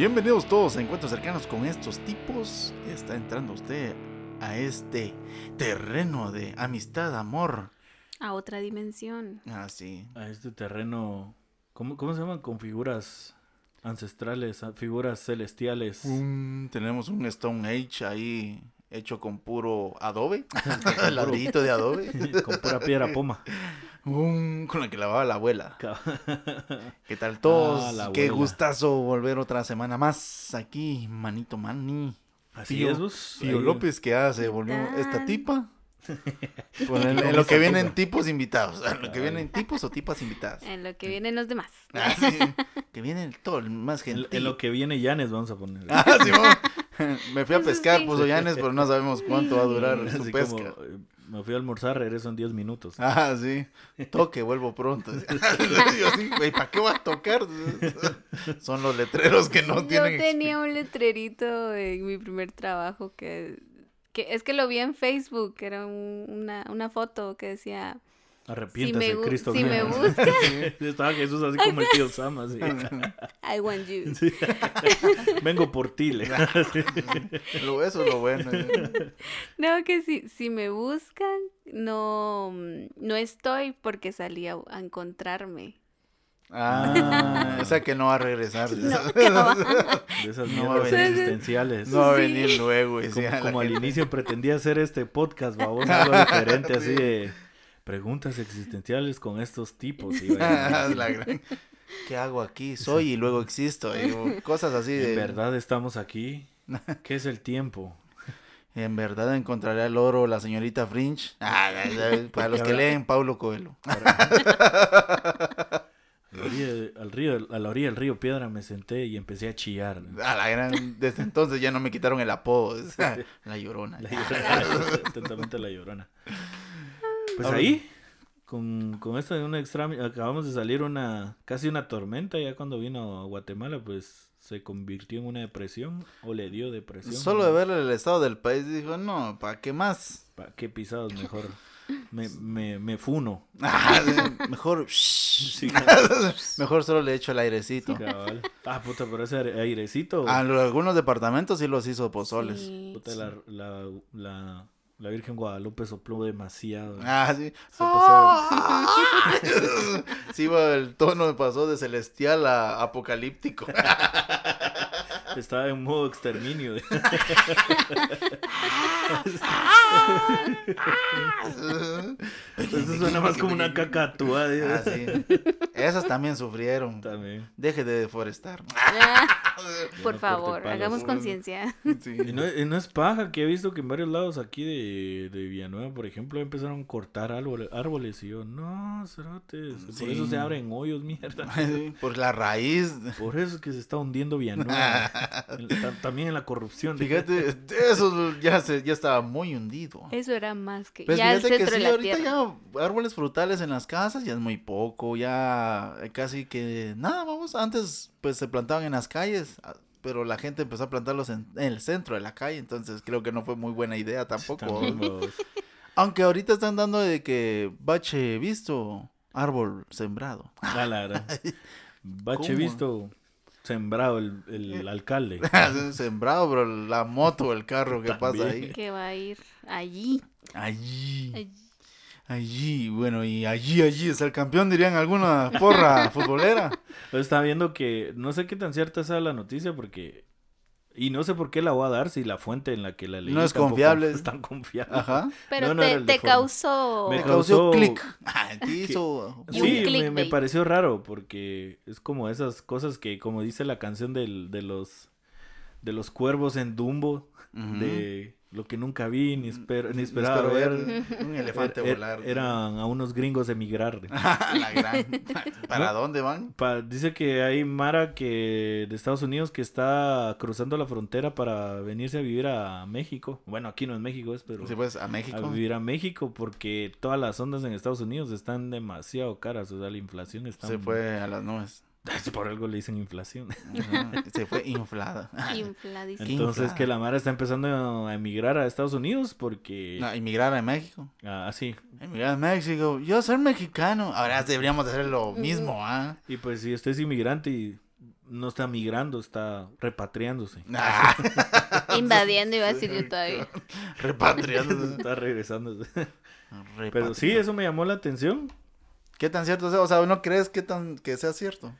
Bienvenidos todos a Encuentros Cercanos con estos tipos. Está entrando usted a este terreno de amistad, amor. A otra dimensión. Ah, sí. A este terreno, ¿cómo, cómo se llaman? Con figuras ancestrales, figuras celestiales. Tenemos un Stone Age ahí hecho con puro adobe. Ladrillito de adobe. con pura piedra poma. Un- con la que lavaba la abuela. ¿Qué tal todos? Ah, Qué abuela. gustazo volver otra semana más aquí, manito mani. Así Fío- es, vos. Ahí- López que ya se volvió esta tipa. Pues en, lo que vienen tipos invitados. En lo que vienen tipos o tipas invitadas. En lo que vienen los demás. Ah, sí, que vienen todo el más En, gente. en lo que viene Yanes vamos a poner. Ah, Simón. Me fui a pescar, sí. puso Llanes, pero no sabemos cuánto va a durar su pesca. como, me fui a almorzar, regreso en 10 minutos. Ah, sí. Toque, vuelvo pronto. Yo ¿para qué va a tocar? Son los letreros que no Yo tienen. tenía un letrerito en mi primer trabajo que, que es que lo vi en Facebook, que era un- una, una foto que decía, Arrepiéntase, si me, Cristo. si me mío. buscan, Estaba Jesús así como el tío Sam, así. I want you. Sí. Vengo por ti. le- Lo, eso es lo bueno. No, que si, si me buscan, no, no estoy porque salí a, a encontrarme. Ah, o sea que no va a regresar. No, No. De esas No va a venir. existenciales. va a Sí. venir luego. y como a al gente. inicio pretendía hacer este podcast, vamos, algo diferente, así de preguntas existenciales con estos tipos. La gran- ¿Qué hago aquí? Soy y luego existo. y cosas así de. ¿En verdad estamos aquí? ¿Qué es el tiempo? En verdad encontraré al oro la señorita Fringe. Ah, para los que leen Paulo Coelho. A la orilla, al río, a la orilla del río Piedra me senté y empecé a chillar. A la gran, desde entonces ya no me quitaron el apodo. La llorona. La llorona, atentamente la llorona. Pues Ahora- ahí, con, con esto de un extraño, acabamos de salir una, casi una tormenta, ya cuando vino a Guatemala, pues se convirtió en una depresión, o le dio depresión. Solo de ver el estado del país dijo, no, ¿para qué más? ¿Para qué pisados mejor? Me, me, me funo. Ah, mejor, Sí, mejor solo le echo el airecito. Ah, puta, pero ese aire- airecito. A lo- algunos departamentos sí los hizo pozoles. Sí. Puta, la, la, la, la Virgen Guadalupe sopló demasiado. Ah, sí. Se pasó. Sí, el tono pasó de celestial a apocalíptico. Estaba en modo exterminio. Eso suena más como una cacatúa. Ah, sí. Esas también sufrieron. También. Deje de deforestar. Por no favor, hagamos conciencia. Sí. Y no, y no es paja que he visto que en varios lados aquí de, de Villanueva, por ejemplo, empezaron a cortar árboles, árboles y yo, no, cerotes, por eso se abren hoyos, mierda. Sí, Por la raíz. Por eso es que se está hundiendo Villanueva. También en la corrupción. Fíjate, eso ya, se, ya estaba muy hundido. Eso era más que Pues ya el fíjate que centro sí, de la ahorita tierra. ya árboles frutales en las casas ya es muy poco, ya casi que nada, vamos, antes pues se plantaban en las calles, ah, pero la gente empezó a plantarlos en, en el centro de la calle, entonces creo que no fue muy buena idea tampoco. Aunque ahorita están dando de que bache visto, árbol sembrado. La verdad. Bache ¿Cómo? visto, sembrado el, el alcalde. sembrado, pero la moto, el carro que pasa ahí. Que va a ir allí. Allí. allí. Allí, bueno, y allí, allí es el campeón, dirían alguna porra futbolera. Yo estaba viendo que no sé qué tan cierta sea la noticia porque y no sé por qué la voy a dar si la fuente en la que la leí No es confiable. es tan confiable. Ajá. Pero No, no te, causó... Me causó- causó clic. Ah, te hizo. Un Sí, me, pareció raro porque es como esas cosas que como dice la canción del, de los de los cuervos en Dumbo de lo que nunca vi ni, espero, ni Espero esperaba ver. un elefante Er- er- volar. eran a unos gringos emigrar. la gran. ¿Para ¿No? dónde van? Pa- dice que hay Mara que de Estados Unidos que está cruzando la frontera para venirse a vivir a México. Bueno, aquí no es México, es, pero Sí, pues a a México. vivir a México porque todas las ondas en Estados Unidos están demasiado caras. O sea, la inflación está... Se fue a las nubes. Por algo le dicen inflación. Ajá, Se fue inflada. Infladísimo. Qué Entonces inflada. que la Mara está empezando a emigrar a Estados Unidos porque... No, emigrar a México. Ah, así. Emigrar a México. Yo soy mexicano. Ahora deberíamos hacer lo mismo, ¿ah? Y pues si usted es inmigrante y no está migrando, está repatriándose. Ah, Invadiendo, iba a decir yo todavía. repatriando. Está regresando. Pero sí, eso me llamó la atención. ¿Qué tan cierto es? O sea, ¿no crees que, tan, que sea cierto?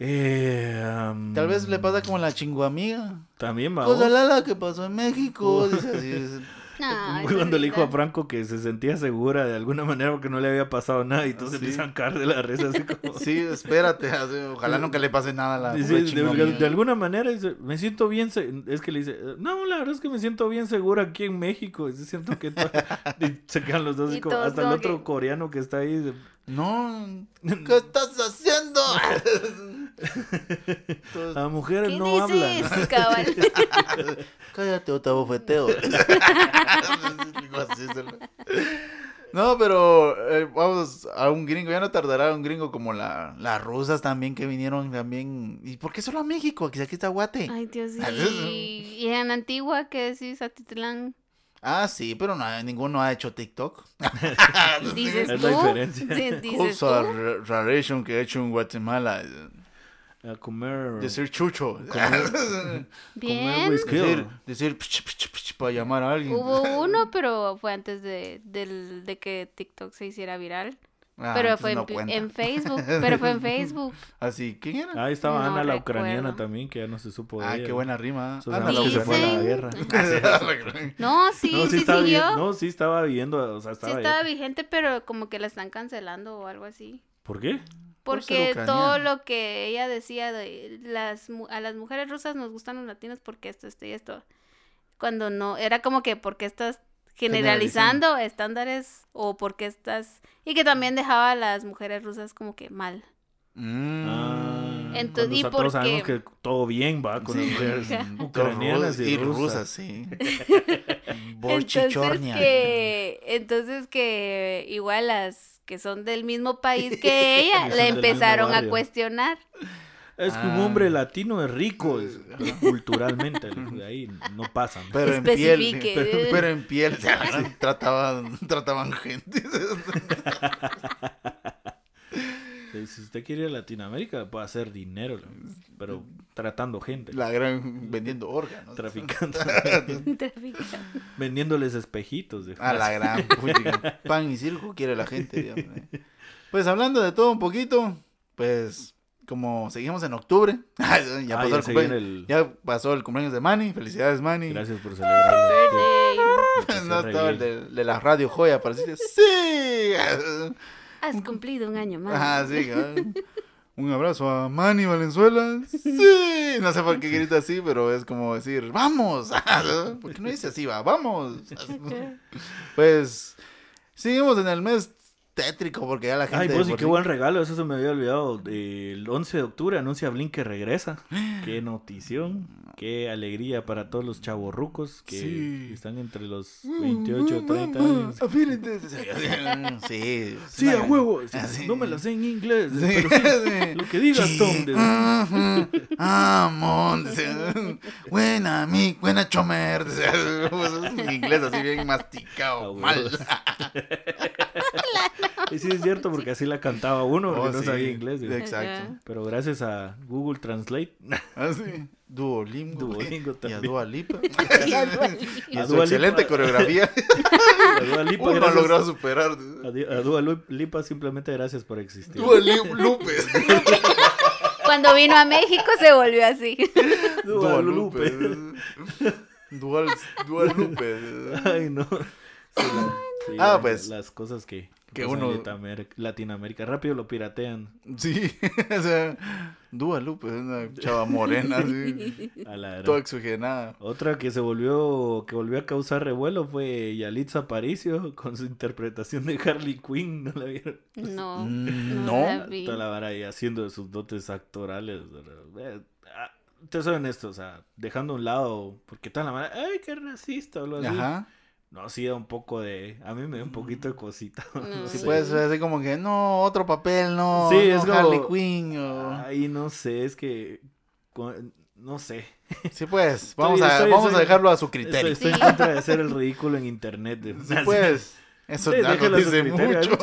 Eh, am, Tal vez le pasa como la chinguamiga. También va. Cosa lala que pasó en México. Dice así. No, Fue cuando le dijo a. Franco que se sentía segura de alguna manera porque no le había pasado nada y todos Sí. empiezan a caer de la risa así como... Sí, espérate. así, ojalá nunca le pase nada a la Dice, de, de alguna manera dice, me siento bien, se- es que le dice, no, la verdad es que me siento bien segura aquí en México, es cierto que to- y se quedan los dos así Y como- hasta el otro que- coreano que está ahí, dice, No, ¿qué estás haciendo? Entonces, las mujeres ¿Qué no dices, hablan. cabal? Cállate, o te No, pero eh, vamos a un gringo, ya no tardará un gringo como la, las rusas también que vinieron también. ¿Y por qué solo a México? Aquí, aquí está Guate. Ay, Dios, sí. Y en Antigua, ¿qué decís? Atitlán. Ah, sí, pero no, ninguno ha hecho TikTok. ¿Dices Es tú? la diferencia. ¿Dices tú? Cosa raration que he hecho en Guatemala. A comer... Decir chucho. Bien. whisky. decir, decir pch, pch, pch, para llamar a alguien. Hubo uno, pero fue antes de, del, de que TikTok se hiciera viral. Ah, pero fue en, no cuenta. en Facebook. Pero fue en Facebook. Así, ¿quién era? Ahí estaba No Ana, la recuerdo. ucraniana también, que ya no se supo de Ah, ella. qué buena rima. Ana, la que se fue a la guerra. No, sí, no, sí, estaba siguió. no, sí estaba viviendo, o sea, sí estaba, estaba vigente, pero como que la están cancelando o algo así. ¿Por qué? Porque todo lo que ella decía de las mu- a las mujeres rusas nos gustan los latinos porque esto, esto y esto. Cuando no, era como que porque estás generalizando estándares o porque estás... Y que también dejaba a las mujeres rusas como que mal. Mm. Ah, Entonces, cuando ¿y sa- por todos sabemos que todo bien va con las mujeres ucranianas y, y rusas. rusas, sí. Entonces que, entonces que igual las que son del mismo país que ella le empezaron a cuestionar. Es que un Ah. hombre latino es rico es- culturalmente, de ahí no pasan. Pero en piel, pero, pero en piel o sea, trataban, trataban gente. Si usted quiere ir a Latinoamérica, puede hacer dinero, pero tratando gente, La gran vendiendo órganos. traficando, vendiéndoles espejitos. De A la gran puta. Pan y circo quiere la gente. digamos, ¿eh? Pues hablando de todo un poquito, pues como seguimos en octubre, ya, Ah, pasó ya el cumpleaños, el- ya pasó el cumpleaños de Manny. Felicidades, Manny. Gracias por celebrarlo. No estaba el de, de la radio joya para decirle, ¡Sí! Has cumplido un año más. Ajá, sí. Un abrazo a Manny Valenzuela. Sí. No sé por qué grita así, pero es como decir, ¡vamos! ¿Por qué no dice así, va? ¡Vamos! Pues seguimos en el mes tétrico porque ya la gente... Ay, pues, y qué buen regalo, eso se me había olvidado. El 11 de octubre anuncia Blink que regresa. Qué notición, qué alegría para todos los chavorrucos que Sí. están entre los Mm, 28 mm, 30 mm, años. afílense. Sí. Sí, a huevo. Ah, sí. No me la sé en inglés, Sí, pero sí, sí. lo que digas. Tom. Amón. Buena, mi, buena chomer. En inglés así bien masticado. mal. Y sí es cierto, porque así la cantaba uno, porque Oh, no sí. sabía inglés. Exacto. Pero gracias a Google Translate, Así. Duolingo. Duolingo Y a también. Dua Lipa. Y a Dua Lipa. Y A a su Dua excelente Lipa. coreografía. a Dua Lipa, Uno gracias- logró superar. a Dua Lipa simplemente gracias por existir. Dua Lupe. Cuando vino a México se volvió así. Dua Dua Lupe. Lupe. Dual, Dual Lupe. Ay, no. Sí, la- sí, Ah, la- pues, Las cosas que, que en uno- Latinoamérica, Latinoamérica. Rápido lo piratean. Sí, o sea, Dua Lupe, una chava morena, así, A la toda oxigenada. Otra que se volvió, que volvió a causar revuelo fue Yalitza Aparicio con su interpretación de Harley Quinn, ¿no la vieron? No. Mm, No. no. la vi. Toda la vara ahí haciendo de sus dotes actorales. Ah, Te soy honesto, o sea, dejando a un lado, porque toda la vara, ay, qué racista, o algo así. Ajá. No, sí da un poco de, a mí me da un poquito de cosita. No. Sí, Sí. puede ser así como que, no, otro papel, no, Sí, no es como- Harley Quinn, o... Ay, no sé, es que, no sé. Sí, pues, vamos, Estoy- a, estoy- vamos estoy- a dejarlo a su Estoy, criterio. estoy en contra de hacer el ridículo en internet. de- Sí, pues, Eso Sí, ya nos dice mucho.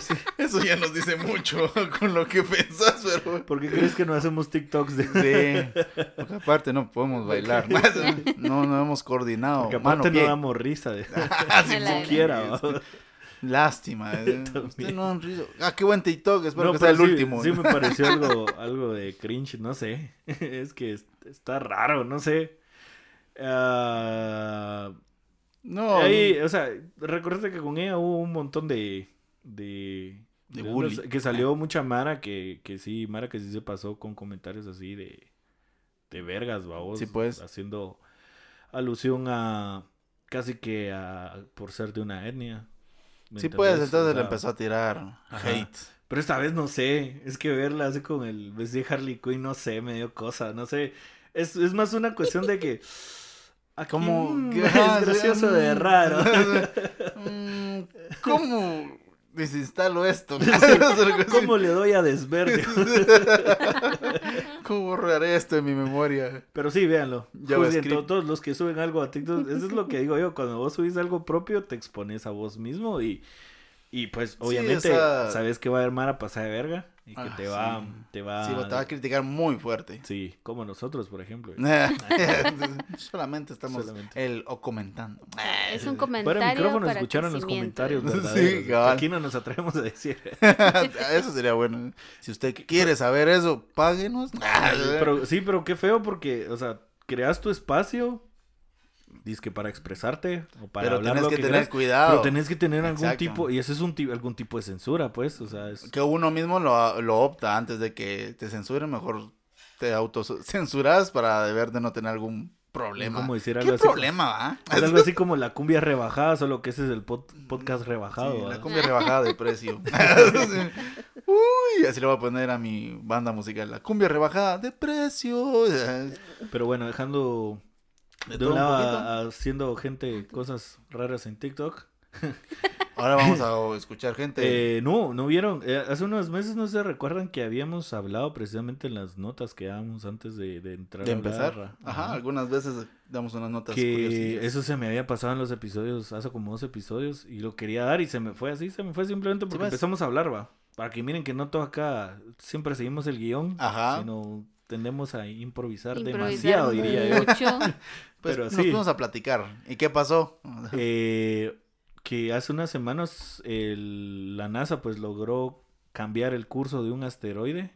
sí. Eso ya nos dice mucho con lo que pensás, pero... ¿Por qué crees que no hacemos TikToks de Sí, porque aparte no podemos bailar. No, no hemos coordinado. Porque Mano, aparte no pie. damos risa de Así La- no quiera. ¿va? Lástima. eh. Usted no han rido. Ah, qué buen TikTok. Espero No, que sea el sí- último. Sí, me pareció algo, algo de cringe, no sé. Es que es- está raro, no sé. Ah, No, ahí, o sea, recuerda que con ella hubo un montón de. de. De de bully. unos- que salió mucha Mara que, que sí, Mara que sí se pasó con comentarios así de. de vergas, babos. Sí, pues. Haciendo alusión a. casi que a. por ser de una etnia. ¿me sí, pues, entendés? O entonces le sea, empezó a tirar Ajá. hate. Pero esta vez no sé, es que verla así con el vestido de Harley Quinn, no sé, me dio cosa, no sé. Es, es más una cuestión de que... Como mm, que- es gracioso de raro. mm, ¿Cómo desinstalo esto? ¿Cómo le doy a desverde? ¿Cómo borraré esto de mi memoria? Pero sí, véanlo. To- todos los que suben algo a TikTok, eso es lo que digo yo, cuando vos subís algo propio, te expones a vos mismo y, y pues obviamente o sea- sabes que va a haber Mara pasada de verga y que Ah, te va, sí. te va... Sí, te va a criticar muy fuerte. Sí, como nosotros, por ejemplo. Solamente estamos Solamente. el o comentando. Es un comentario de micrófono para escucharon los comentarios Sí. Aquí no nos atrevemos a decir. Eso sería bueno. Si usted quiere saber eso, páguenos. Pero, sí, pero qué feo porque, o sea, creas tu espacio, dices que para expresarte o para Pero hablar tenés lo que que, tener querés, cuidado. Pero tenés que tener algún tipo, y eso es un algún tipo de censura, pues, o sea, es... Que uno mismo lo, lo opta antes de que te censuren, mejor te autocensuras para deber de no tener algún problema. Como decir ¿Qué algo así problema, va? Es algo así como la cumbia rebajada, solo que ese es el pod- podcast rebajado. La cumbia rebajada de precio. Uy, así le voy a poner a mi banda musical. La cumbia rebajada de precio. Pero bueno, dejando de todo un lado haciendo gente cosas raras en TikTok. Ahora vamos a escuchar gente. Eh, no, no vieron. eh, hace unos meses no se recuerdan que habíamos hablado precisamente en las notas que dábamos antes de, de entrar de a empezar. hablar. Ajá, algunas veces damos unas notas Que eso se me había pasado en los episodios, hace como dos episodios, y lo quería dar y se me fue así, se me fue simplemente porque empezamos a hablar, va. Para que miren que no todo acá siempre seguimos el guion, Ajá. sino tendemos a improvisar, Improvisar demasiado, diría yo. mucho. Pues pero nos sí. fuimos a platicar. ¿Y qué pasó? Eh, que hace unas semanas el- la NASA pues logró cambiar el curso de un asteroide.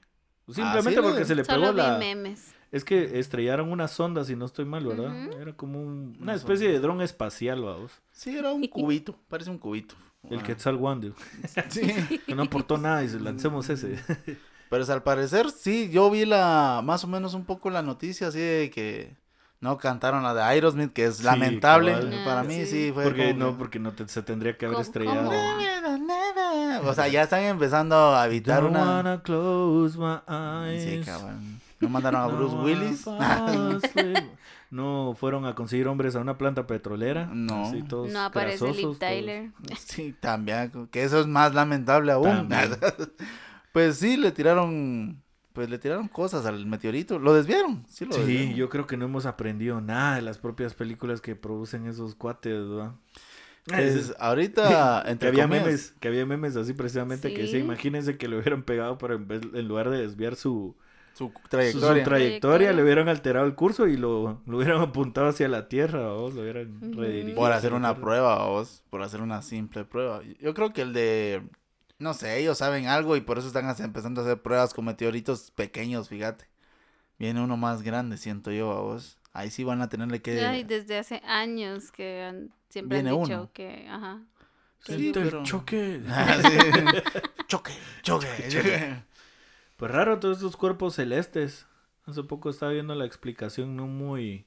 Simplemente Ah, sí, porque se le pegó Solo vi la... memes. Es que estrellaron una sonda, si no estoy mal, ¿verdad? Era como un- Una especie de dron espacial, vamos. Sí, era un cubito. Parece un cubito. El Ah. Quetzalcoatl, Sí. que no aportó nada y se lancemos ese. Pero pues, al parecer, sí, yo vi la más o menos un poco la noticia así de que no cantaron la de Aerosmith, que es Sí, lamentable. cabal. Para mí sí. sí fue Porque como no, que- porque no te- se tendría que haber ¿Cómo- estrellado. O sea, ya están empezando a evitar Don't una... wanna close my eyes. Sí, cabrón. No mandaron a Bruce No Willis. No fueron a conseguir hombres a una planta petrolera. No. Así, todos No aparece Liv todos- Tyler. Sí, también, que eso es más lamentable aún. Pues sí, le tiraron, pues le tiraron cosas al meteorito, lo desviaron, sí lo Sí, desviaron. yo creo que no hemos aprendido nada de las propias películas que producen esos cuates, ¿verdad? Pues, ahorita, que entre había comillas, memes, que había memes así precisamente que Sí. decía, imagínense que le hubieran pegado, pero en, vez, en lugar de desviar su, su su, su trayectoria. trayectoria, Trayectoria. le hubieran alterado el curso y lo, lo hubieran apuntado hacia la Tierra, o lo hubieran redirigido. por hacer una prueba, vos, por hacer una simple prueba. Yo creo que el de, no sé, ellos saben algo y por eso están empezando a hacer pruebas con meteoritos pequeños, fíjate. Viene uno más grande, siento yo, a vos. Ahí sí van a tenerle que... Ay, desde hace años que han- siempre Viene han dicho uno. que, ajá. Sí, el choque. Ah, sí. choque, choque, choque. Pues raro todos estos cuerpos celestes. Hace poco estaba viendo la explicación no muy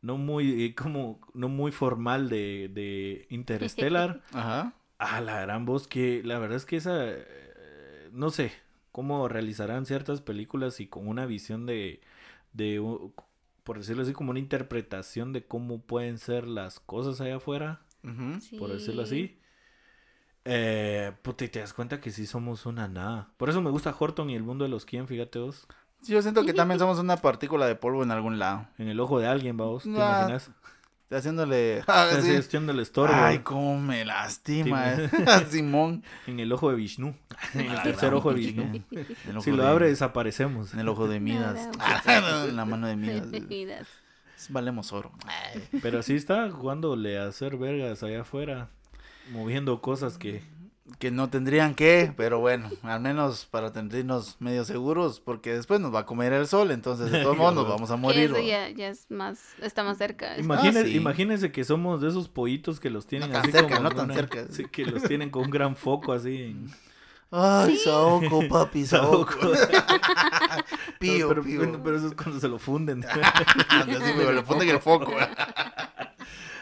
no muy eh, como no muy formal de, de Interstellar. Ajá. Ah, la gran voz que la verdad es que esa eh, no sé cómo realizarán ciertas películas y con una visión de de por decirlo así como una interpretación de cómo pueden ser las cosas allá afuera, por decirlo Sí. así. Eh, puta, y te das cuenta que sí somos una nada. Por eso me gusta Horton y el mundo de los quién, fíjate vos. Sí, yo siento que también somos una partícula de polvo en algún lado. En el ojo de alguien, vamos, ¿te Ah. imaginas? Haciéndole... ah, Así sí. haciendo el estorbo. Ay, cómo me lastima, Sí, eh. Simón. En el ojo de Vishnu. En el tercer ojo de. Vishnu. Si lo abre, desaparecemos. En el ojo de Midas. En la mano de Midas. Midas. Valemos oro. Pero sí está jugándole a hacer vergas allá afuera. Moviendo cosas que. Que no tendrían que, pero bueno, al menos para tenernos medio seguros, porque después nos va a comer el sol, entonces de todos modos nos vamos a morir. eso ya, ya es más, está más cerca. Imagine- Ah, sí. Imagínense que somos de esos pollitos que los tienen No tan así cerca, como no tan una- cerca. sí, que los tienen con un gran foco así. en- Ay, Saoko, papi, Saoko. Pío, pero, pío. pero eso es cuando se lo funden. Así me lo pone en el foco.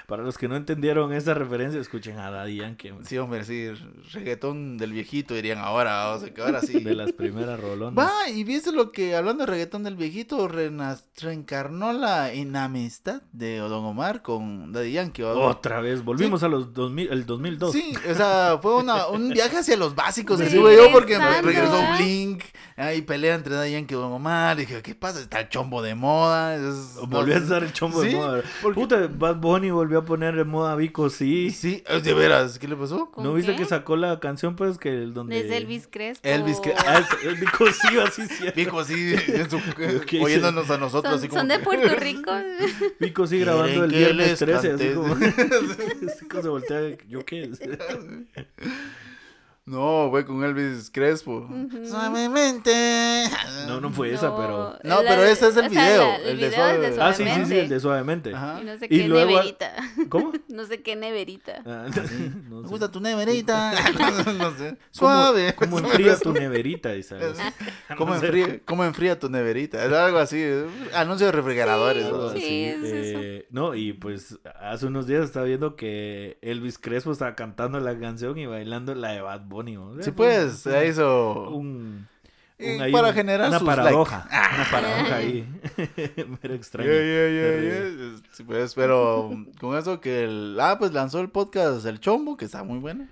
Para los que no entendieron esa referencia, escuchen a Daddy Yankee. hombre, Sí, hombre, sí, reggaetón del viejito dirían ahora, o sea que ahora sí. De las primeras rolonas. Va, y viste lo que, hablando de reggaetón del viejito, renas- reencarnó la inamistad de Don Omar con Daddy Yankee. Otra vez, volvimos a los 2000, el 2002. Sí, o sea, fue una, un viaje hacia los básicos, así Sí, güey, yo, porque regresó. Blink, ahí pelea entre Daddy Yankee y Don Omar, dije, ¿qué pasa? Está el chombo de moda. es- Volvió a estar el chombo Sí, de moda. porque- Puta, Bad Bunny volvió a poner de moda Vico, sí. Sí, es de veras, ¿qué le pasó? ¿Con ¿No viste qué? que sacó la canción, pues, que el donde... Desde Elvis Crespo. Elvis Crespo. Ah, es- Vico sí, así sí. Viejo, sí, en su- oyéndonos a nosotros, Son, así como. son de Puerto Rico. Vico sí grabando el ¿Quieren que viernes les 13, así cante? como... así como se voltea, ¿yo qué? No, güey, con Elvis Crespo. Suavemente. No, no fue esa, pero... No, pero ese es el o sea, video, la- el el de video es de Suave. Ah, sí, sí, sí, Suavemente. el de Suavemente. Ajá. Y no sé Y qué luego- neverita. ¿Cómo? No sé qué neverita. Ah, no Me sé. gusta tu neverita. no sé. ¿Cómo- Suave. ¿Cómo enfría tu neverita, Isabel? ¿Cómo No sé. enfría, ¿Cómo enfría tu neverita? Es algo así. Anuncio de refrigeradores. Sí, así, es eso. eh, no, y pues hace unos días estaba viendo que Elvis Crespo estaba cantando la canción y bailando la de Bad Bunny. ¿no? Sí, pues, se hizo. Un, un- ahí para un- generar una sus paradoja. Una paradoja ahí. Pero extraño. yeah, yeah, yeah. Sí, pues, pero con eso que el. Ah, pues lanzó el podcast El Chombo, que está muy bueno.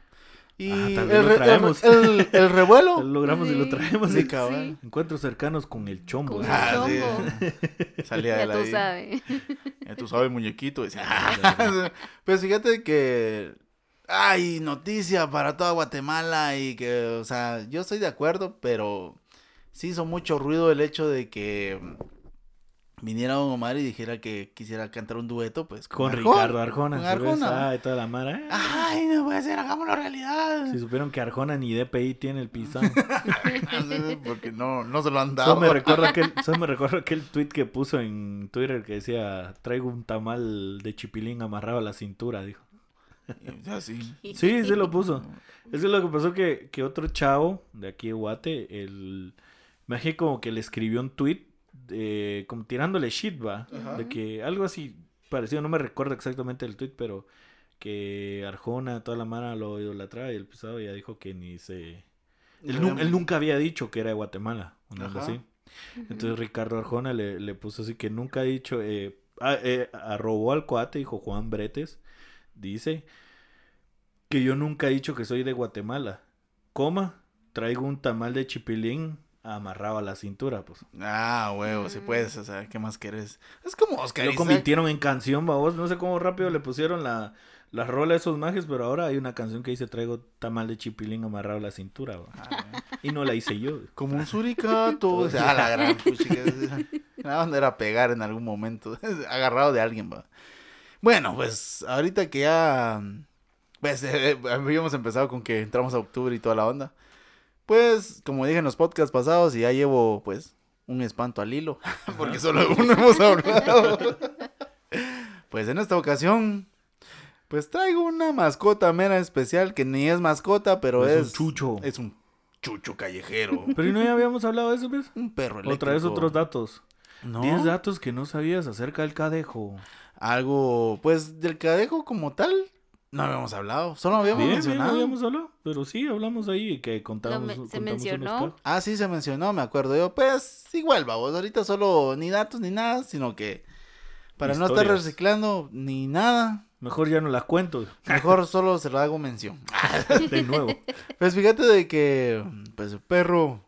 Y Ah, el, lo re- el, traemos. el- el revuelo. Lo logramos y lo Sí. traemos. Sí, sí. Encuentros cercanos con el chombo. Con ¿sí? el Ah, sí. chombo. Salía Ya tú sabes. Ya tú sabes, muñequito. Decía, pues fíjate que hay noticia para toda Guatemala y que, o sea, yo estoy de acuerdo, pero sí hizo mucho ruido el hecho de que viniera Don Omar y dijera que quisiera cantar un dueto, pues Con Arjona, Ricardo Arjona. Con. Arjona. Ah, y toda la mara. eh. Ay, no puede ser, hagámoslo realidad. Si supieron que Arjona ni DPI tiene el pisón. Porque no, no se lo han Solo dado. me recuerdo aquel, solo me recuerdo aquel tweet que puso en Twitter que decía traigo un tamal de chipilín amarrado a la cintura, dijo. Ya, sí. Sí, sí lo puso. Es que lo que pasó que, que otro chavo de aquí de Guate, el me imagino como que le escribió un tweet eh, como tirándole shit, va, Ajá. de que algo así parecido, no me recuerdo exactamente el tweet, pero que Arjona, toda la mara lo idolatraba y el pisado ya dijo que ni se él, nu- él nunca había dicho que era de Guatemala, una cosa así. Entonces Ricardo Arjona le, le puso así que nunca ha dicho, eh, ah, eh, arrobó al cuate, dijo Juan Bretes, dice que yo nunca he dicho que soy de Guatemala, coma, traigo un tamal de chipilín amarrado a la cintura, pues. Ah, huevo, si puedes, o sea, ¿qué más querés? Es como Oscar Lo convirtieron en canción, babos, no sé cómo rápido le pusieron la, la rola a esos majes, pero ahora hay una canción que dice traigo tamal de chipilín amarrado a la cintura. Ah, y no la hice yo. Como un suricato. o sea, a la gran puchica. La onda era pegar en algún momento. Agarrado de alguien, va. Bueno, pues ahorita que ya. Pues eh, habíamos empezado con que entramos a octubre y toda la onda. Pues, como dije en los podcasts pasados, y ya llevo, pues, un espanto al hilo. Porque solo uno hemos hablado. Pues en esta ocasión. Pues traigo una mascota mera especial que ni es mascota, pero Es es. un chucho. Es un chucho callejero. Pero ¿y no ya habíamos hablado de eso, pues? Un perro eléctrico. Otra vez otros datos. No. 10 datos que no sabías acerca del cadejo. Algo, pues, del cadejo como tal, no habíamos hablado. Solo habíamos Bien, bien, mencionado. habíamos hablado. Pero sí, hablamos ahí que contamos. Me- se contamos mencionó. Ah, sí, se mencionó, me acuerdo yo. Pues, igual, vamos. Ahorita solo ni datos ni nada, sino que para no estar reciclando ni nada, Mejor ya no las cuento. mejor solo se lo hago mención. De nuevo. Pues fíjate de que, pues, el perro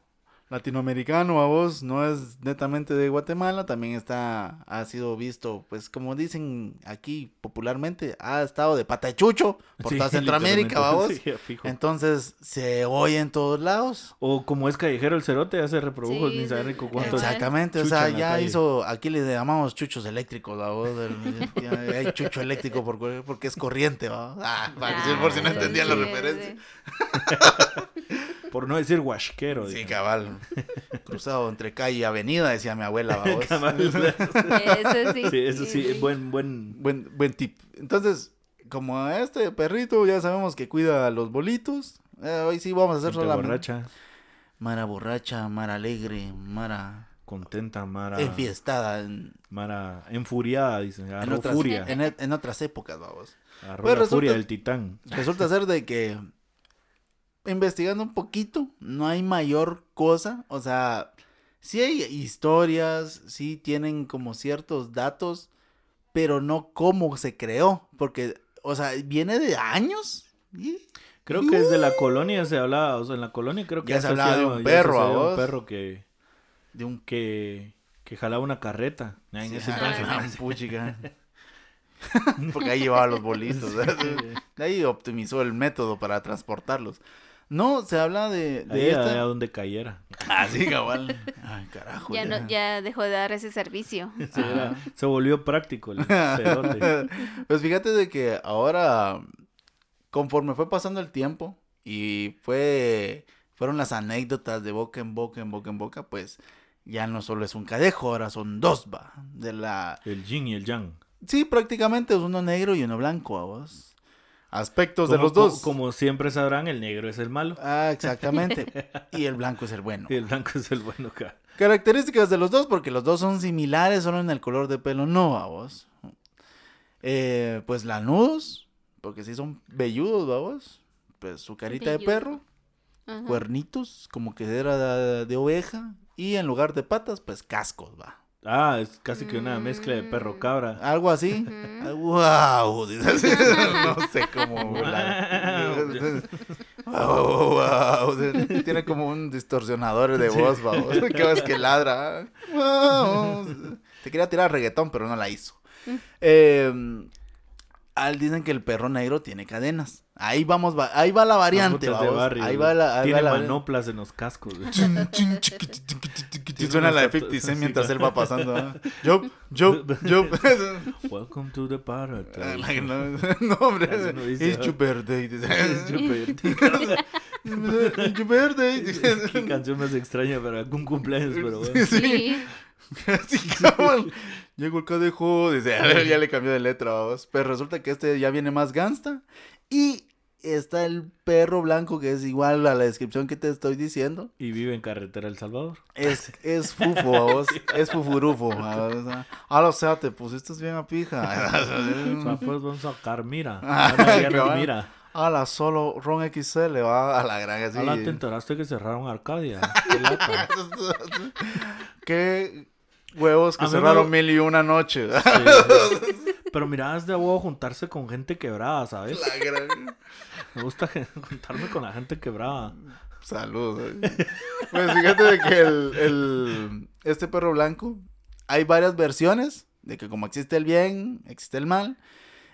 latinoamericano a vos, no es netamente de Guatemala, también está, ha sido visto, pues como dicen aquí popularmente, ha estado de pata de chucho por Sí, toda Centroamérica, ¿va vos. literalmente. Sí, fijo. Entonces se oye en todos lados. O como es callejero el cerote, ya se reprodujo Sí, ni saber cuántos. Exacto. Exactamente, o sea, ya hizo, aquí le llamamos chuchos eléctricos, ¿va vos? El- ya hay chucho eléctrico por- porque es corriente, ¿va? Ah, para que- por si no Ah, entendían sí, la sí, referencia. Por no decir huasquero. Sí, dijo. cabal. Cruzado entre calle y avenida, decía mi abuela, ¿va vos? Cabal. Eso sí. Sí, eso sí, buen, buen. Buen, buen tip. Entonces, como este perrito ya sabemos que cuida a los bolitos, eh, hoy sí vamos a hacer solamente borracha, Mara borracha, Mara alegre, Mara contenta, Mara. enfiestada en, Mara enfuriada, dicen. en otras, furia. en, en otras épocas, vamos. Agarró Pues la resulta- furia del titán. Resulta ser de que investigando un poquito, no hay mayor cosa, o sea, sí hay historias, sí tienen como ciertos datos, pero no cómo se creó, porque, o sea, viene de años. Creo que desde la colonia se hablaba, o sea, en la colonia creo que Ya se hablaba de un perro, ¿a de un perro que, De un que, que jalaba una carreta. En ese Ah, entonces. Porque ahí llevaba los bolitos. ahí optimizó el método para transportarlos. No, se habla de, de Ahí a, esta- a donde cayera. Ah, sí, cabal. Ay, carajo. Ya, no, ya dejó de dar ese servicio. Sí, era- se volvió práctico el cerote. Pues fíjate de que ahora, conforme fue pasando el tiempo y fue, fueron las anécdotas de boca en boca, en boca en boca, pues ya no solo es un cadejo, ahora son dos, va. De la... El yin y el yang. Sí, prácticamente es uno negro y uno blanco, a vos. Aspectos de los dos. co- Como siempre sabrán, el negro es el malo Ah, exactamente. y el blanco es el bueno. y el blanco es el bueno acá. Características de los dos, porque los dos son similares, solo en el color de pelo no, a vos. Eh, pues lanudos, porque sí son velludos, vamos. Pues su carita de perro, Ajá. cuernitos, como que era de, de oveja. Y en lugar de patas, pues cascos, va. Ah, es casi que una mezcla de perro cabra. Algo así. ¡Wow! no sé cómo. Wow, wow. Tiene como un distorsionador de voz, vamos. Cada vez que ladra. Wow. Te quería tirar reggaetón, pero no la hizo. Eh, al dicen que el perro negro tiene cadenas. Ahí vamos, va- ahí va la variante, vamos. barrio, Ahí va la, ahí Tiene va la manoplas en los cascos. Y suena la de 50 Cent mientras él va pasando. ¿ah? Jump, jump, jump. Welcome to the paradise. Ah, no, no, hombre. No dice, It's your birthday. It's your birthday. dice. Qué canción más extraña para un cumpleaños, pero bueno. Sí. Así, cabrón. Llegó el cadejo. Dice, a ver, ya le cambió de letra, vamos. Pero resulta que este ya viene más gangsta. Y está el perro blanco, que es igual a la descripción que te estoy diciendo. Y vive en carretera El Salvador. Es, es fufo, vamos. Es fufurufo. vamos. Ah, o sea, te pusiste bien a pija. Pues vamos a sacar, mira. Ahora mira. A la solo Ron XL va a la gran así. Ahora te enteraste que cerraron Arcadia. Qué huevos que A cerraron me- mil y una noche. Sí. Pero mira, es de huevo juntarse con gente quebrada, ¿sabes? La gran- Me gusta juntarme con la gente quebrada. Salud. eh. Pues fíjate de que el, el- este perro blanco, hay varias versiones de que como existe el bien, existe el mal.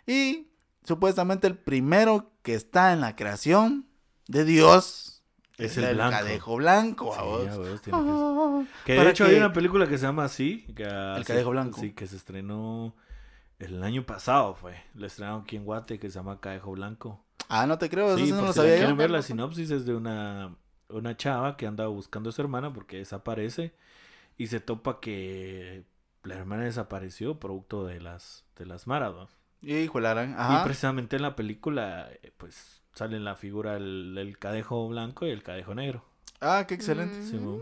Y supuestamente el primero que está en la creación de Dios Es el el, blanco. cadejo blanco. Sí, a vos. a huevos, tiene que ser. Ah, Que de hecho que- hay una película que se llama así. Que, El se- Cadejo Blanco. Sí, que se estrenó el año pasado fue. La estrenaron aquí en Guate que se llama Cadejo Blanco. Ah, no te creo, eso Sí, no lo si sabía quieren yo. ver, la sinopsis es de una, una chava que anda buscando a su hermana porque desaparece y se topa que la hermana desapareció producto de las, de las maras, ¿no? La gran- Y Ajá. precisamente en la película, eh, pues, salen la figura del, del cadejo blanco y el cadejo negro. Ah, qué excelente. Mm.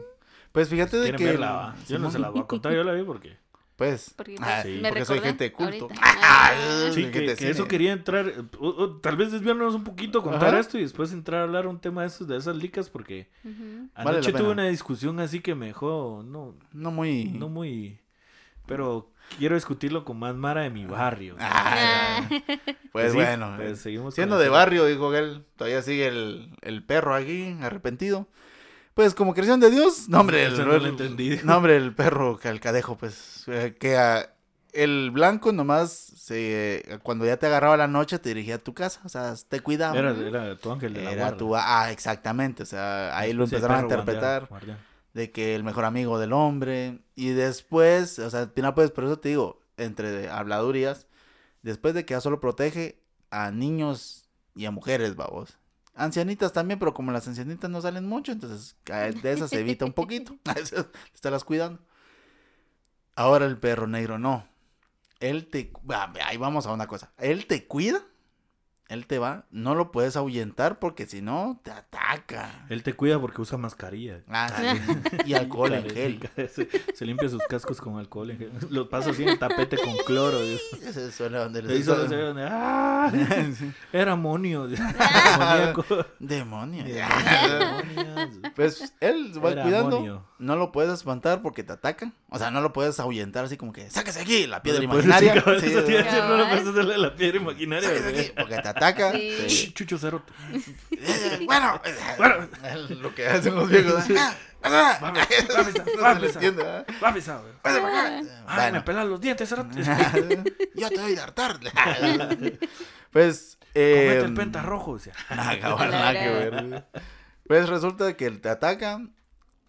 Pues fíjate de ¿Quieren que. verla? el- va? Yo no se la voy a contar, yo la vi porque... Pues. Porque ah, sí, me porque soy gente de culto. ahorita. Ah, Ah, Sí, Sí, que que, eso quería entrar, o- o tal vez desviarnos un poquito, contar Ajá. esto y después entrar a hablar un tema de esos, de esas licas porque. Vale la anoche tuve una discusión así que me dejó, no, No muy. no muy, pero quiero discutirlo con más Mara de mi barrio. Ah, pues sí, bueno. pues seguimos Siendo de barrio, dijo él. Todavía sigue el, el perro aquí, arrepentido. Pues como creación de Dios, no hombre, el, no lo entendí. no, hombre, el perro calcadejo, pues, eh, que el blanco nomás, se, cuando ya te agarraba la noche, te dirigía a tu casa, o sea, te cuidaba. Era, era tu ángel de la Era guarda. tu, ah, exactamente, o sea, ahí lo empezaron a interpretar guardián, guardián. De que el mejor amigo del hombre, y después, o sea, mira, pues, por eso te digo, entre habladurías, después de que ya solo protege a niños y a mujeres, babos. Ancianitas también, pero como las ancianitas no salen mucho, entonces de esas se evita un poquito. Estarlas cuidando. Ahora el perro negro no. Él te... va, Ahí vamos a una cosa. Él te cuida. Él te va. No lo puedes ahuyentar porque si no, te ataca. Él te cuida porque usa mascarilla. Ah, sí. Y alcohol en gel. Se, se limpia sus cascos con alcohol en gel. Los pasa así en tapete con cloro. Dios. Ese suena donde se ve donde, ¡ah! Era. Amoníaco. Demonio. Pues él se va Era cuidando. No lo puedes espantar porque te atacan. O sea, no lo puedes ahuyentar así como que, sáquese aquí, la piedra No le imaginaria. Sí, no le Cabal. puedes hacerle la piedra imaginaria. porque te ataca. Sí. Shh, Chucho cerote. Eh, bueno, Bueno. lo que hacen los viejos. ah, ah, Va a acá. Ay, me pelan los dientes, cerote. Yo te voy a hartar. pues. Comete Eh, el penta rojo. decía. Ah, nada que ver. Pues resulta que te ataca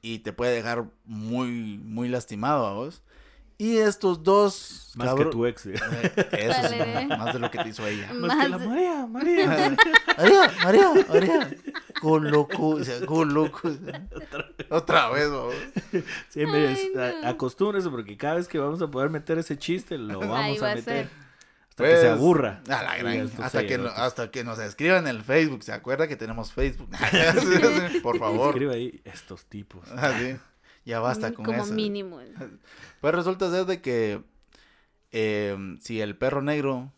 y te puede dejar muy, muy lastimado a vos. Y estos dos. Más que tu ex. Eh, Eso sí, Vale. más de lo que te hizo ella. Más que la María, María. María, María, María. Con loco, o sea, con loco. Otra vez, babos. Sí, es- no. acostúmbrese porque cada vez que vamos a poder meter ese chiste, lo Ahí vamos va a a meter. ser. Hasta que se Pues, aburra. a la gran- Y esto hasta, que, no- hasta que nos escriban en el Facebook. ¿Se acuerda que tenemos Facebook? Por favor. Escribe ahí estos tipos. Así. Ya basta con Como eso. mínimo. Pues resulta ser de que eh, si el perro negro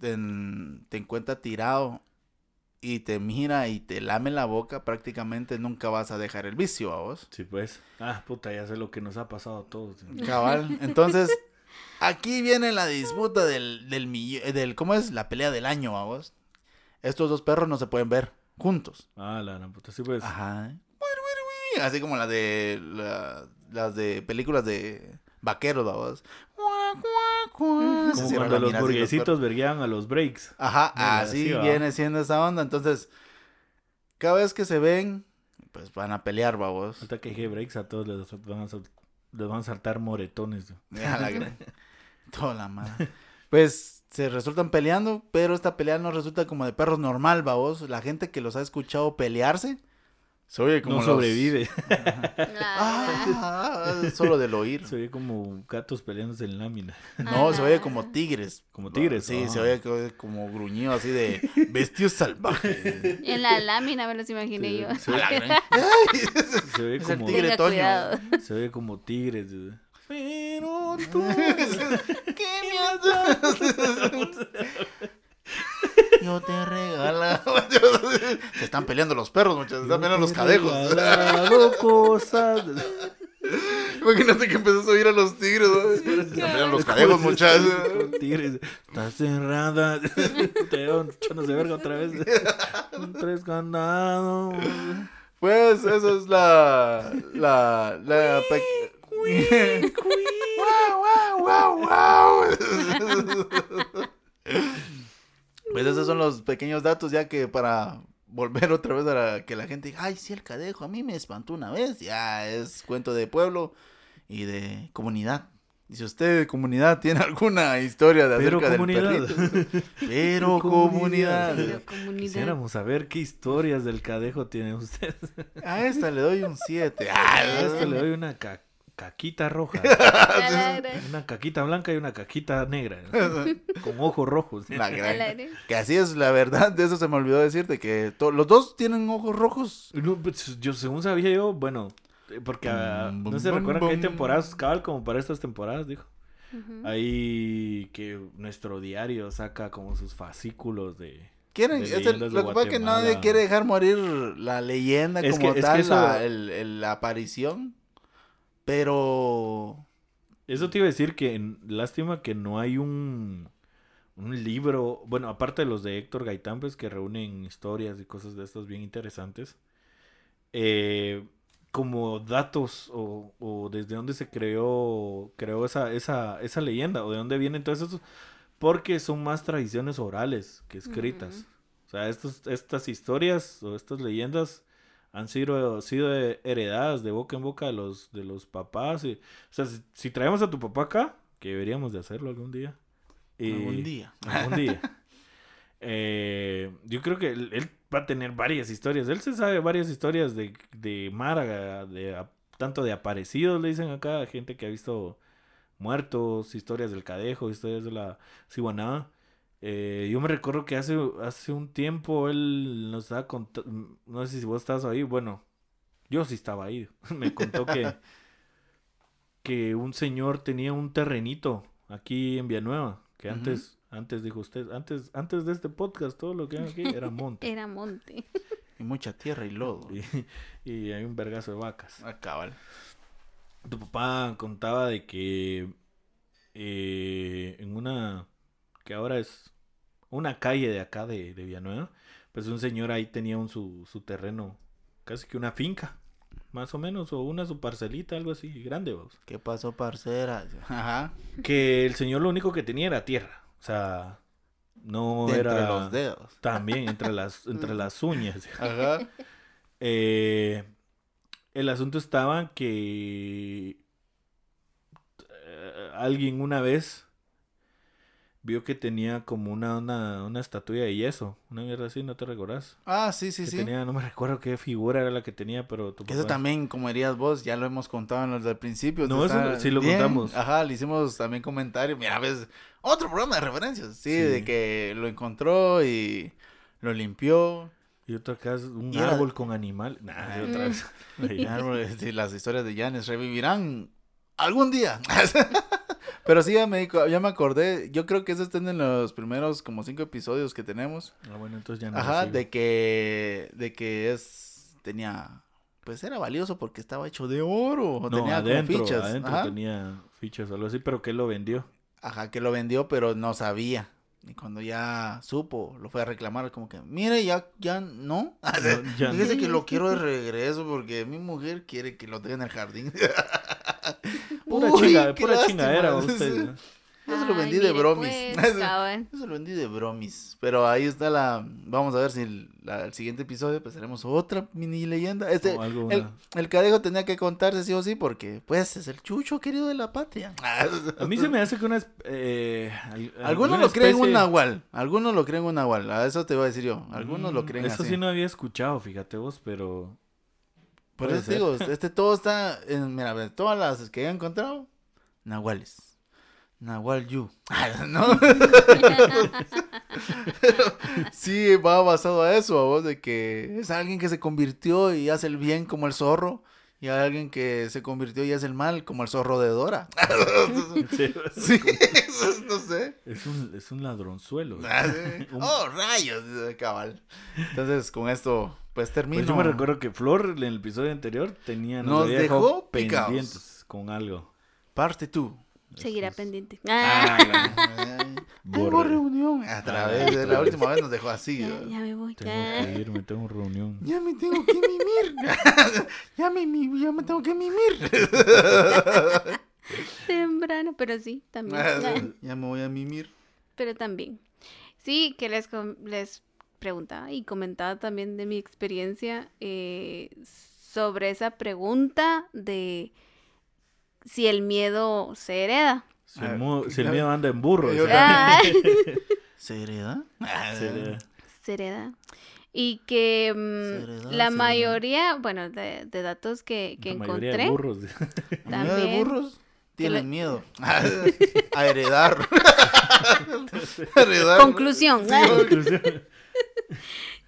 te, te encuentra tirado y te mira y te lame la boca, prácticamente nunca vas a dejar el vicio a vos. Sí, pues. Ah, puta, ya sé lo que nos ha pasado a todos. Cabal. Entonces, aquí viene la disputa del, del, millo- del ¿cómo es? La pelea del año a vos. Estos dos perros no se pueden ver juntos. Ah, la gran puta. Sí, pues. Ajá. Así como las de la- las de películas de vaqueros, vamos. Como cuando los burguesitos vergueaban a los breaks. Ajá, Mira, así viene siendo esa onda. Entonces, cada vez que se ven, pues van a pelear, babos. Ahorita que dije breaks, a todos les van a, les van a saltar moretones. Ya la gran- Toda la madre. Pues se resultan peleando, pero esta pelea no resulta como de perros normal, babos. La gente que los ha escuchado pelearse, se oye como No los- sobrevive. Ah, solo del oír. Se oye como gatos peleándose en lámina. No, se oye como tigres. Como tigres, Sí, ah. se oye co- como gruñido así de bestios salvajes. En la lámina me los imaginé Sí, yo. Se oye como, tigre Toño. cuidado. se oye como tigres. Pero tú. ¿Qué me Yo te regalaba. Se están peleando los perros, muchachos. Se están peleando los cadejos. Cosas. Imagínate que empezás a oír a los tigres. ¿no? Se están peleando los cadejos, muchachos. Con tigres. Está cerrada. Te veo echándose verga otra vez. Tres candados. Pues eso es la. La. La. pe- ¡Guau, guau, guau, guau! Pues esos son los pequeños datos ya que para volver otra vez a la- que la gente diga, ay, sí, el cadejo, a mí me espantó una vez. Ya es cuento de pueblo y de comunidad. Y si usted de comunidad tiene alguna historia de Pero acerca comunidad. del perrito. Pero comunidad. Pero comunidad. Quisiéramos saber qué historias del cadejo tiene usted. A esta le doy un 7. A este le doy una ca- caquita roja. Una caquita blanca y una caquita negra. Con ojos rojos. Que así es la verdad, de eso se me olvidó decirte, que to- los dos tienen ojos rojos. No, pues, yo según sabía yo, bueno, eh, porque ah, Bum, no se bum, recuerdan que hay temporadas, cabal como para estas temporadas, dijo. Ahí que nuestro diario saca como sus fascículos de... Quieren, De es el- lo que pasa es que nadie quiere dejar morir la leyenda Es como que- es que tal, eso- la, el- el- la aparición. Pero Eso te iba a decir que lástima que no hay un, un libro, bueno, aparte de los de Héctor Gaitán, pues que reúnen historias y cosas de estas bien interesantes. eh, como datos o, o desde dónde se creó, creó esa, esa, esa leyenda o de dónde vienen todos esos, porque son más tradiciones orales que escritas. O sea, estos, estas historias o estas leyendas han sido, sido heredadas de boca en boca de los, de los papás. y- o sea, si, si traemos a tu papá acá, que deberíamos de hacerlo algún día. y- Algún día. Algún día. Eh, yo creo que él, él va a tener varias historias. Él se sabe varias historias de, de Mara, de, a- tanto de aparecidos, le dicen acá, gente que ha visto muertos, historias del Cadejo, historias de la Ciguaná. Eh, yo me recuerdo que hace, hace un tiempo él nos estaba contando, no sé si vos estabas ahí, bueno, yo sí estaba ahí. me contó que, que un señor tenía un terrenito aquí en Villanueva, que antes, antes dijo usted, antes, antes de este podcast, todo lo que hay aquí era monte. Era monte. Y mucha tierra y lodo. y, y hay un vergazo de vacas. Ah, cabal. Tu papá contaba de que eh, en una, que ahora es una calle de acá de, de Villanueva, pues un señor ahí tenía un, su, su terreno, casi que una finca, más o menos, o una su parcelita, algo así, grande, vamos. ¿Qué pasó, parcera? Ajá. Que el señor lo único que tenía era tierra, o sea, no De era... entre los dedos. También entre las, entre las uñas. Ajá. Eh, el asunto estaba que eh, alguien una vez vio que tenía como una, una, una estatua de yeso, una mierda así, ¿no te recordás? Ah, sí, sí, que sí. tenía, no me recuerdo qué figura era la que tenía, pero tu eso papá- también, como dirías vos, ya lo hemos contado en los del principio. No, eso sí lo bien. contamos. Ajá, le hicimos también comentario. Mira, ves, otro programa de referencias. Sí, Sí. de que lo encontró y lo limpió. Y otra es un Y era- árbol con animal. Nah, sí, otra vez. Las historias de Janes revivirán algún día. Pero sí, ya me, ya me acordé. Yo creo que eso está en los primeros como cinco episodios que tenemos. Ah, bueno, entonces ya no Ajá, de que, de que es, tenía, pues era valioso porque estaba hecho de oro. No, tenía como adentro, fichas. adentro Ajá. tenía fichas o algo así, pero que lo vendió. Ajá, que lo vendió, pero no sabía. Y cuando ya supo, lo fue a reclamar, como que, mire, ya, ya no. No, ya no. Fíjese que lo quiero de regreso porque mi mujer quiere que lo tenga en el jardín. Pura, Uy, chinga- pura lástima. chingadera usted. Yo se lo Ay, vendí de bromis. pues. Yo se lo vendí de bromis. Pero ahí está la. Vamos a ver si el, la- el siguiente episodio pues haremos otra mini leyenda. Este, algo, el, el cadejo tenía que contarse sí o sí porque pues es el chucho querido de la patria. A mí se me hace que una... Eh, al- Algunos lo creen un nahual. Algunos lo creen un nahual. A eso te voy a decir yo. Algunos lo Mm, creen Eso así. sí no había escuchado, fíjate vos, pero... Por eso ser. digo, este todo está. En, mira, todas las que he encontrado, nahuales. Nahual Yu. ¿No? sí, va basado a eso, a vos, de que es alguien que se convirtió y hace el bien como el zorro. Y hay alguien que se convirtió y hace el mal como el zorro de Dora. Sí, sí, eso es- no sé. Es un, es un ladronzuelo. Ah, sí. Un- Oh, rayos, cabal. Entonces, con esto, pues termino. Pues yo me recuerdo que Flor en el episodio anterior tenía... Nos había dejó pendientes con algo. Parte tú. Seguirá pendiente. Ah, Borre. Tengo reunión. A través de la última vez nos dejó así. Ya, ya me voy. Tengo ya. que irme, tengo reunión. Ya me tengo que mimir. ya, me, ya me tengo que mimir. Temprano, pero sí, también. ya me voy a mimir. pero también. Sí, que les, les preguntaba y comentaba también de mi experiencia eh, sobre esa pregunta de si el miedo se hereda. Si Ah, el, si el miedo anda en burro. Ah, ¿Se hereda? Se hereda. se hereda. Y que mm, hereda, la hereda. mayoría, bueno, de, de datos que, que La mayoría de encontré, burros. ¿El miedo de También. burros? Tienen le- miedo. a heredar. heredar. conclusión. Conclusión.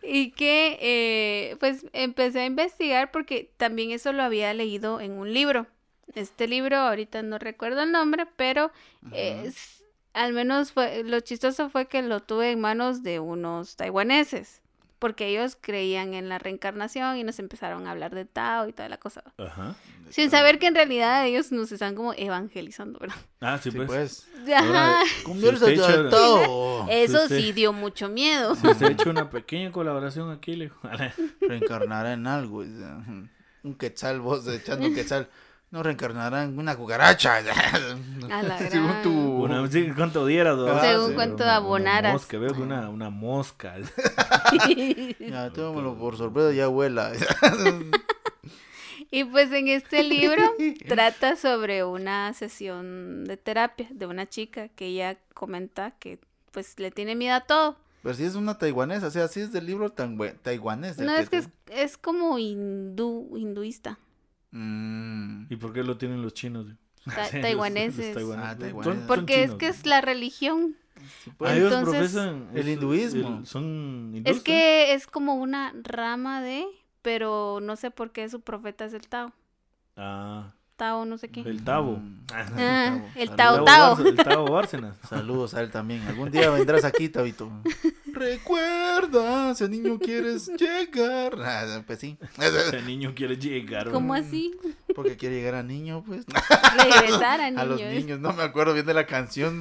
Y que eh, pues empecé a investigar porque también eso lo había leído en un libro. Este libro, ahorita no recuerdo el nombre, pero es- al menos fue, lo chistoso fue que lo tuve en manos de unos taiwaneses. Porque ellos creían en la reencarnación y nos empezaron a hablar de Tao y toda la cosa. Ajá. Sin saber que en realidad ellos nos están como evangelizando, ¿verdad? Ah, sí, Sí, pues. pues. Ajá. Tao. Eso usted- sí dio mucho miedo. Si ha hecho una pequeña colaboración aquí, le dijo. Reencarnará en algo. Un quetzal, vos echando un quetzal. No reencarnará en una cucaracha. A la Según tu... Una, sí, ¿Cuánto dieras? ¿verdad? Según Sí, cuánto una- abonaras. Una mosca, veo que una, una mosca. Ya, tómalo por sorpresa, ya vuela. Y pues en este libro trata sobre una sesión de terapia de una chica que ella comenta que pues le tiene miedo a todo. Pero si es una taiwanesa, o sea, si es del libro tan taiwanés. No, es que es, es como hindú, hinduista. Mm. ¿Y por qué lo tienen los chinos? Ta- los- taiwaneses. los taiwaneses. Ah, Son- taiwaneses. son Porque es chinos, que ¿no? es la religión. Sí, pues. Ah, ellos Entonces, profesan el hinduismo. el- son hindús, Es ¿no? que es como una rama de, pero no sé por qué su profeta es el Tao. Ah, Tao no sé qué. el Tabo. Mm. Ah, el Saludos. Tao Tao. El Tabo Bárcenas. Saludos a él también. Algún día vendrás aquí, Tabito. Recuerda, si a niño quieres llegar. Ah, pues sí. Ese niño quiere llegar. ¿Cómo güey. así? Porque quiere llegar a niño, pues. Regresar a A los niños. niños. No me acuerdo bien de la canción.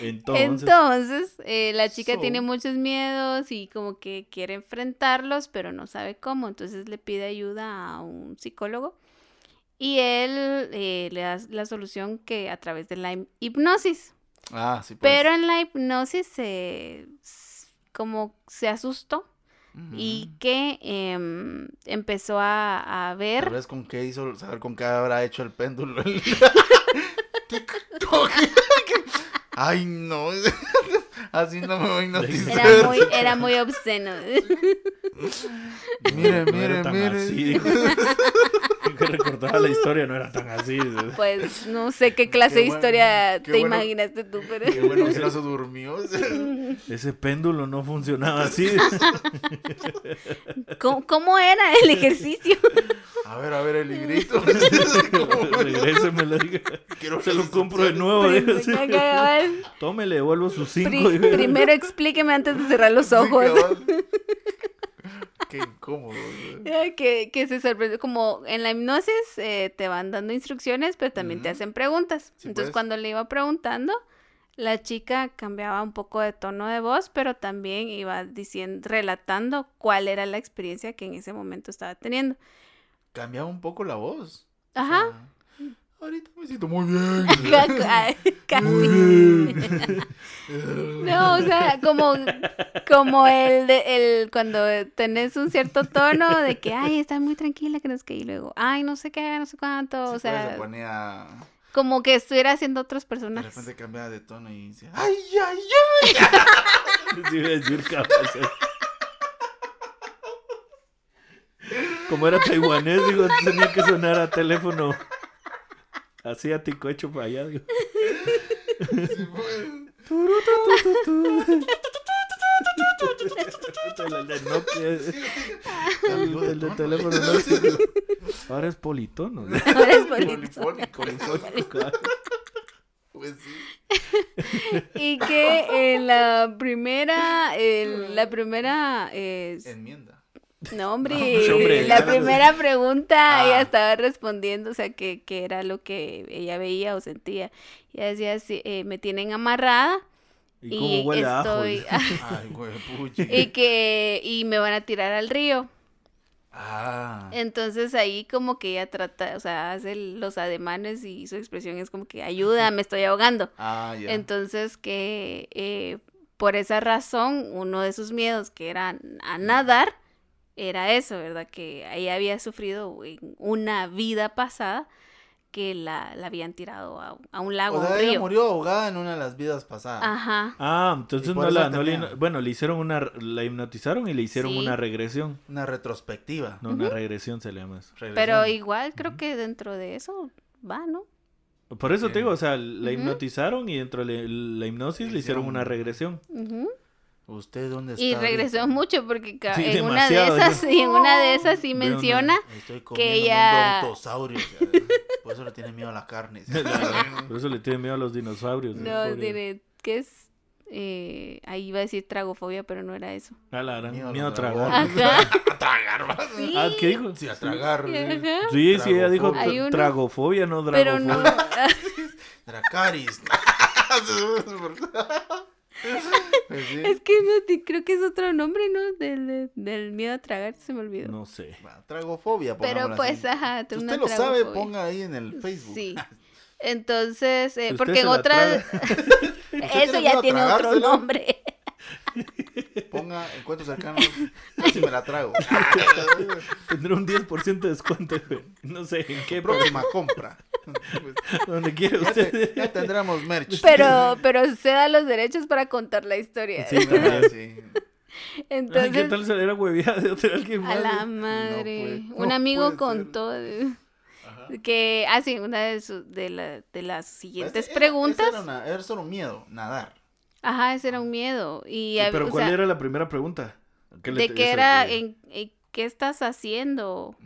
Entonces, Entonces, eh, la chica So- tiene muchos miedos y como que quiere enfrentarlos, pero no sabe cómo. Entonces le pide ayuda a un psicólogo y él eh, le da la solución que a través de la hip- hipnosis. Ah, sí, pues. Pero en la hipnosis se como se asustó y que em, empezó a, a ver ¿Sabes con qué hizo? Saber con qué habrá hecho el péndulo. TikTok. Ay, no. Así no me voy a hipnotizar. era muy era muy obsceno. Mire, no mire, era tan mire. así, que recordaba la historia, no era tan así. Pues no sé qué clase Qué de historia te bueno- imaginaste tú, pero Qué bueno que se durmió. Ese péndulo no funcionaba así. ¿cómo, cómo era el ejercicio? A ver, a ver el librito. Regrésemelo, diga. Quiero Se lo compro de nuevo. dijo, sí. Ya, cabal. Tome, le devuelvo sus cinco. Pri-. Primero explíqueme antes de cerrar los ojos. Qué incómodo. que, que se sorprendió. Como en la hipnosis eh, te van dando instrucciones, pero también te hacen preguntas. Sí, Entonces pues. cuando le iba preguntando, la chica cambiaba un poco de tono de voz, pero también iba diciendo, relatando cuál era la experiencia que en ese momento estaba teniendo. Cambiaba un poco la voz. O Ajá. sea, ahorita me siento muy bien. Ca- Casi. No, o sea, como, como el, de, el cuando tenés un cierto tono de que, ay, está muy tranquila, que no qué, y luego, ay, no sé qué, no sé cuánto, Sí, o sea, se como que estuviera haciendo otros De personajes. repente cambiaba de tono y decía, ¡ay, ay, ay! Sí, iba a decir. Como era taiwanés, digo, tenía que sonar a teléfono asiático hecho para allá. Digo. Sí, pues. El de Nokia, el, de teléfono Nokia. Ahora es politono. ¿no? Ahora es. Polifónico. Polifónico. Pues sí. Y que en la primera, en la primera, eh, Enmienda. No hombre, pues, hombre, la primera pregunta Ah. ella estaba respondiendo, o sea, que, que era lo que ella veía o sentía. Y ella decía, sí, eh, me tienen amarrada ¿Y y, cómo huele a ajo? estoy, Ay, güey, y que, y me van a tirar al río. Ah. Entonces ahí como que ella trata, o sea, hace los ademanes y su expresión es como que ayuda, me estoy ahogando. Ah. Entonces que eh, por esa razón uno de sus miedos que era a nadar era eso, ¿verdad? Que ella había sufrido en una vida pasada que la, la habían tirado a, a un lago, o un sea, ella río. murió ahogada en una de las vidas pasadas. Ajá. Ah, entonces no la, no le, bueno, le hicieron una, la hipnotizaron y le hicieron Sí. una regresión. Una retrospectiva. No, una regresión se le llama eso. Pero igual creo que dentro de eso va, ¿no? Por eso te digo, o sea, la hipnotizaron y dentro de la hipnosis le hicieron Hicieron- una regresión. Ujú. ¿Usted dónde está? Y regresó ahorita? mucho porque Sí, en una de esas, y en una de esas sí una- menciona Estoy que ella- un brontosaurio. Por eso le tiene miedo a la carne. Por eso le tiene miedo a los dinosaurios. No, tiene, que es eh, ahí iba a decir tragofobia, pero no era eso. A la gran, Miedo a miedo a los tragar. A tragar. Sí. Ah, ¿qué dijo? Sí, a tragar. sí. Sí, sí, ella dijo uno- tragofobia, no Pero dragofobia. no. Dracaris. Pues sí. Es que no, te- creo que es otro nombre, ¿no? Del, del miedo a tragar, se me olvidó. No sé. Va, Tragofobia, Pero pues, así. ajá, Si usted lo sabe, ponga ahí en el Facebook. Sí. Entonces, eh, Si porque en otras... Eso ya tiene otro nombre. Ponga encuentros cercanos. Casi me la trago. Tendrá un 10% de descuento, güey. No sé en qué, Próxima compra. Pues, donde quiera ya, te- usted. ya tendremos merch. Pero, pero se da los derechos para contar la historia. Sí, Ah, sí. Ay, Entonces, ¿Qué tal se era hueviada de otro alguien a la madre. No puede- Un no amigo contó de- que, ah, sí, una de, su- de, la- de las siguientes era- preguntas. ese Era, una- era solo miedo, nadar. Ajá, ese era un miedo. Y, a- Pero o ¿cuál sea, era la primera pregunta? ¿Qué le- de eso, era eh, en, en qué estás haciendo.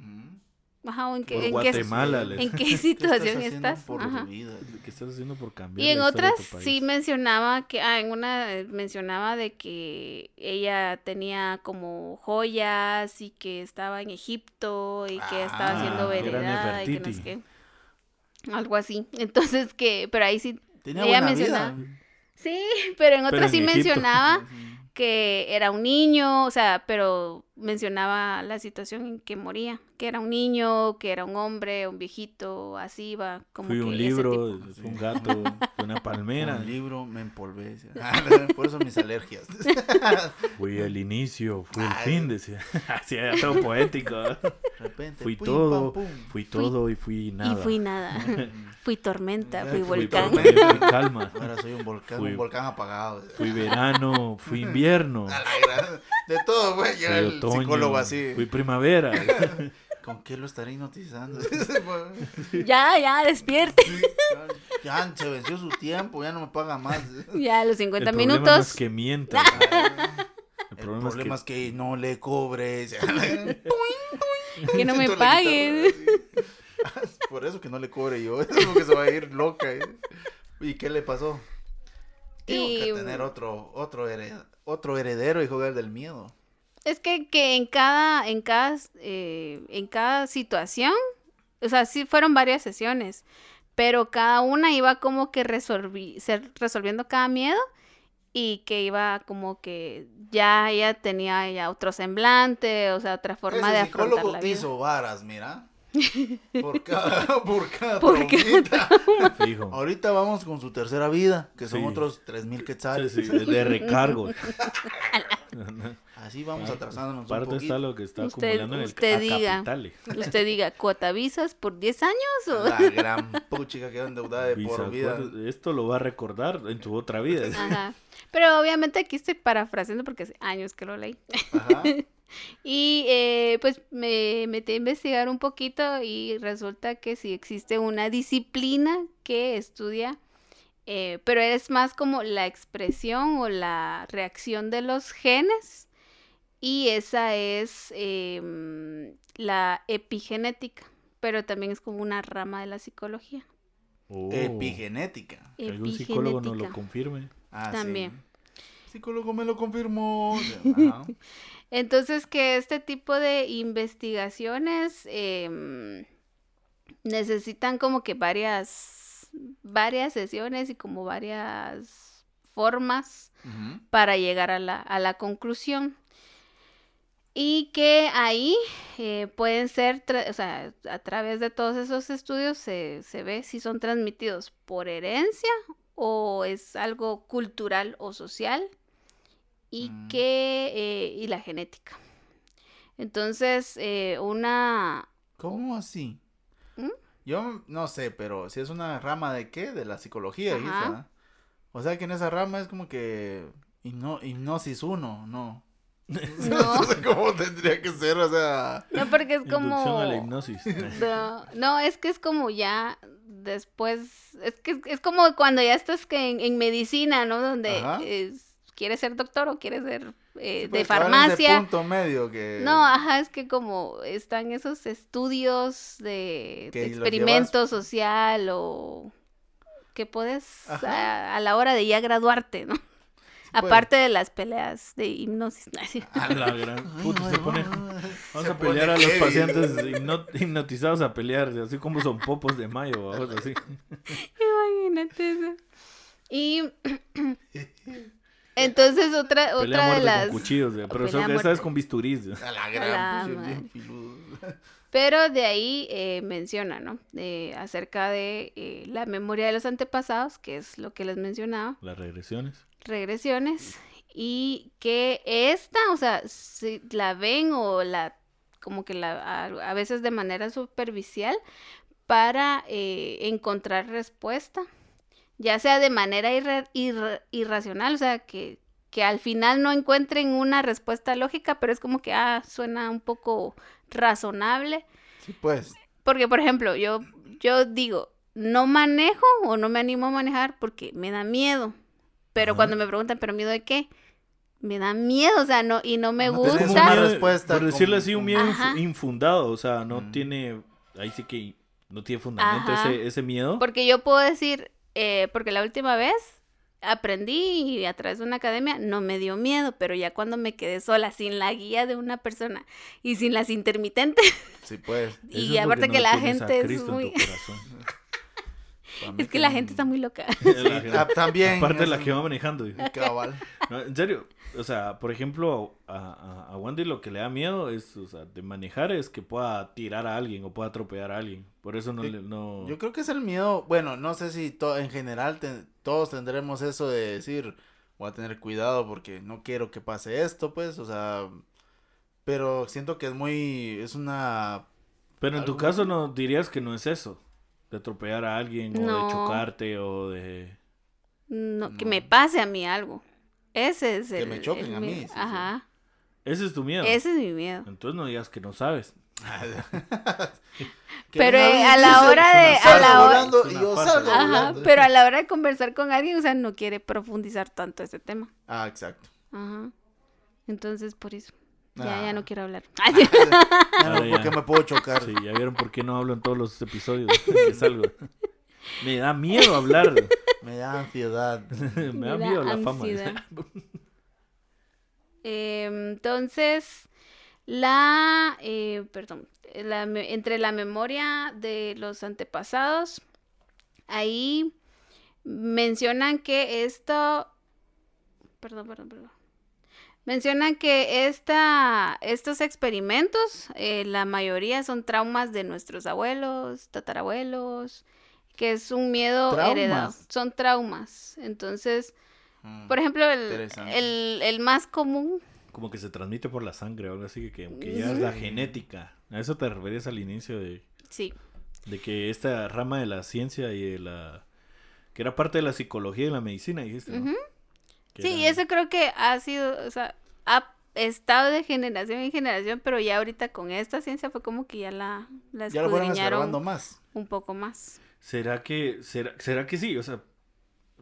Ajá, en qué, en qué, Guatemala, en qué ¿Qué situación haciendo estás. por Ajá. tu vida? ¿Qué estás haciendo por cambiar Y en la historia de otras tu país? sí mencionaba que, ah, en una eh, mencionaba de que ella tenía como joyas y que estaba en Egipto y que estaba Ah, haciendo que era veredad y que no sé qué. Algo así. Entonces que, pero ahí sí, Tenía ella buena mencionaba. vida. Sí, pero en Pero otras en sí Egipto. mencionaba que era un niño, o sea, pero mencionaba la situación en que moría, que era un niño, que era un hombre, un viejito, así iba, como Fui que un libro, tipo. fue un gato, fue una palmera. Un libro me empolvé. decía. Por eso mis alergias. Fui el inicio, fui el fin, decía. Así era todo poético. ¿eh? De repente, Fui pum, todo, pam, pum. fui todo y fui nada. Y fui nada. fui tormenta, fui Fui volcán. tormenta, fui calma. Ahora soy un volcán, Fui- un volcán apagado. Fui verano, fui invierno. De todo, güey. Ya otoño, psicólogo así. fui primavera. ¿Con qué lo estaré hipnotizando? Ya, ya, despierte. ya se venció su tiempo, ya no me paga más. Ya, los 50 el problema minutos. no es que mienta. El El problema, problema es es que no le cobres. Que no me así. Por eso que no le cobre yo. Es porque se va a ir loca. ¿eh? ¿Y qué le pasó? Tengo Y- que tener otro, otro, hered- otro heredero y jugar del miedo. Es que, que en cada, en cada, eh, en cada situación, o sea, sí fueron varias sesiones, pero cada una iba como que resolvi- ser- resolviendo cada miedo y que iba como que ya ella tenía ya otro semblante, o sea, otra forma Ese de afrontar la vida. hizo varas, mira. Por cada, por cada Por cada fijo. Ahorita vamos con su tercera vida, que son Sí. otros tres mil Sí, quetzales. sí, de recargo. Así vamos atrasándonos un Aparte está lo que está Usted- acumulando en el usted a diga. Usted diga, ¿cuota visas por 10 años? O... La gran puchica quedó endeudada de por vida. Esto lo va a recordar en su otra vida. Ajá. Pero obviamente aquí estoy parafraseando porque hace años que lo leí. Ajá. Y eh, pues me metí a investigar un poquito y resulta que sí existe una disciplina que estudia, eh, pero es más como la expresión o la reacción de los genes y esa es em, la epigenética, pero también es como una rama de la psicología. Oh, Epigenética. que algún psicólogo nos lo confirme. Ah, También. sí. Psicólogo me lo confirmó. Ajá. Entonces, que este tipo de investigaciones em, necesitan como que varias, varias sesiones y como varias formas para llegar a la, a la conclusión. Y que ahí eh, pueden ser, o sea, a través de todos esos estudios se, se ve si son transmitidos por herencia o es algo cultural o social y Mm. que eh, y la genética. Entonces, eh, una ¿Cómo así? ¿Mm? Yo no sé, pero si es una rama de qué? De la psicología. O sea que en esa rama es como que hipno- hipnosis uno, no. No. sé cómo tendría que ser, o sea. no porque es como a la hipnosis. No, no, es que es como ya después, es que es, como cuando ya estás que en, en medicina, ¿no? Donde es- quieres ser doctor o quieres ser eh, sí, de pues, cabal en ese farmacia. punto medio que. No, ajá, es que como están esos estudios de, experimento social o que puedes a, a la hora de ya graduarte, ¿no? Aparte de las peleas de hipnosis. A la gran puta, se pone. Vamos Se a pelear a los heavy. pacientes hipno- hipnotizados a pelear, así como son popos de mayo, vamos así. Imagínate eso. Y entonces otra, Pelea otra de las... con cuchillos, pero pelea son- a esta vez muerte. con bisturís. A la A gran, la pues, madre. bien filudo. Pero de ahí eh, menciona, ¿no? De- acerca de eh, la memoria de los antepasados, que es lo que les mencionaba, Las regresiones. Regresiones, y que esta, o sea, si la ven o la, como que la, a, a veces de manera superficial, para eh, encontrar respuesta, ya sea de manera irra- irra- irracional, o sea, que, que al final no encuentren una respuesta lógica, pero es como que, ah, suena un poco razonable. Sí, pues. Porque, por ejemplo, yo, yo digo, no manejo o no me animo a manejar porque me da miedo. Pero Ajá. cuando me preguntan, ¿pero miedo de qué? Me da miedo, o sea, no, y no me No Es gusta. un una respuesta Por decirlo como- así, un miedo Ajá. infundado, o sea, no Mm. tiene. Ahí sí que no tiene fundamento ese, ese miedo. Porque yo puedo decir, eh, porque la última vez aprendí y a través de una academia no me dio miedo, pero ya cuando me quedé sola, sin la guía de una persona y sin las intermitentes, Sí, pues. Y es aparte que no la gente es muy... tu corazón. Para mí Es que la gente está muy loca. La también. Aparte de la que va manejando. Cabal. No, en serio, o sea, por ejemplo, a, a, a Wendy lo que le da miedo es, o sea, de manejar es que pueda tirar a alguien o pueda atropellar a alguien. Por eso no Sí, le, no... Yo creo que es el miedo, bueno, no sé si to- en general te- todos tendremos eso de decir, voy a tener cuidado porque no quiero que pase esto, pues, o sea, pero siento que es muy, es una, Pero en tu caso no dirías que no es eso. De atropellar a alguien o No. de chocarte o de... No, que me pase a mí algo. Ese es Que el... me choquen el a mí, miedo. Ajá. Ese es tu miedo. Ese es mi miedo. Entonces no digas que no sabes. Que Pero eh, a la hora de... A "Salgo la hora... volando", Es y una yo farsa. salgo Ajá, pero a la hora de conversar con alguien, o sea, no quiere profundizar tanto ese tema. Ah, exacto. Ajá. Entonces, por eso. Ya, Ah. ya no quiero hablar. Ya no, porque me puedo chocar. Sí, ya vieron por qué no hablo en todos los episodios que salgo. Me da miedo hablar. Me da ansiedad. Me Me da da miedo la fama. ansiedad. Em, entonces, la, eh, perdón, la entre la memoria de los antepasados, ahí mencionan que esto, perdón, perdón, perdón. Mencionan que esta, estos experimentos, eh, la mayoría son traumas de nuestros abuelos, tatarabuelos, que es un miedo ¿Traumas? heredado. Son traumas. Entonces, Mm. por ejemplo, el, el, el más común, Como que se transmite por la sangre o algo así, que, que ya es la genética. A eso te referías al inicio de, sí, de que esta rama de la ciencia y de la... que era parte de la psicología y la medicina, dijiste, ¿no? Sí, era- y eso creo que ha sido, o sea, ha estado de generación en generación, pero ya ahorita con esta ciencia fue como que ya la, la Ya lo más. un poco más. ¿Será que, será, será que sí? O sea,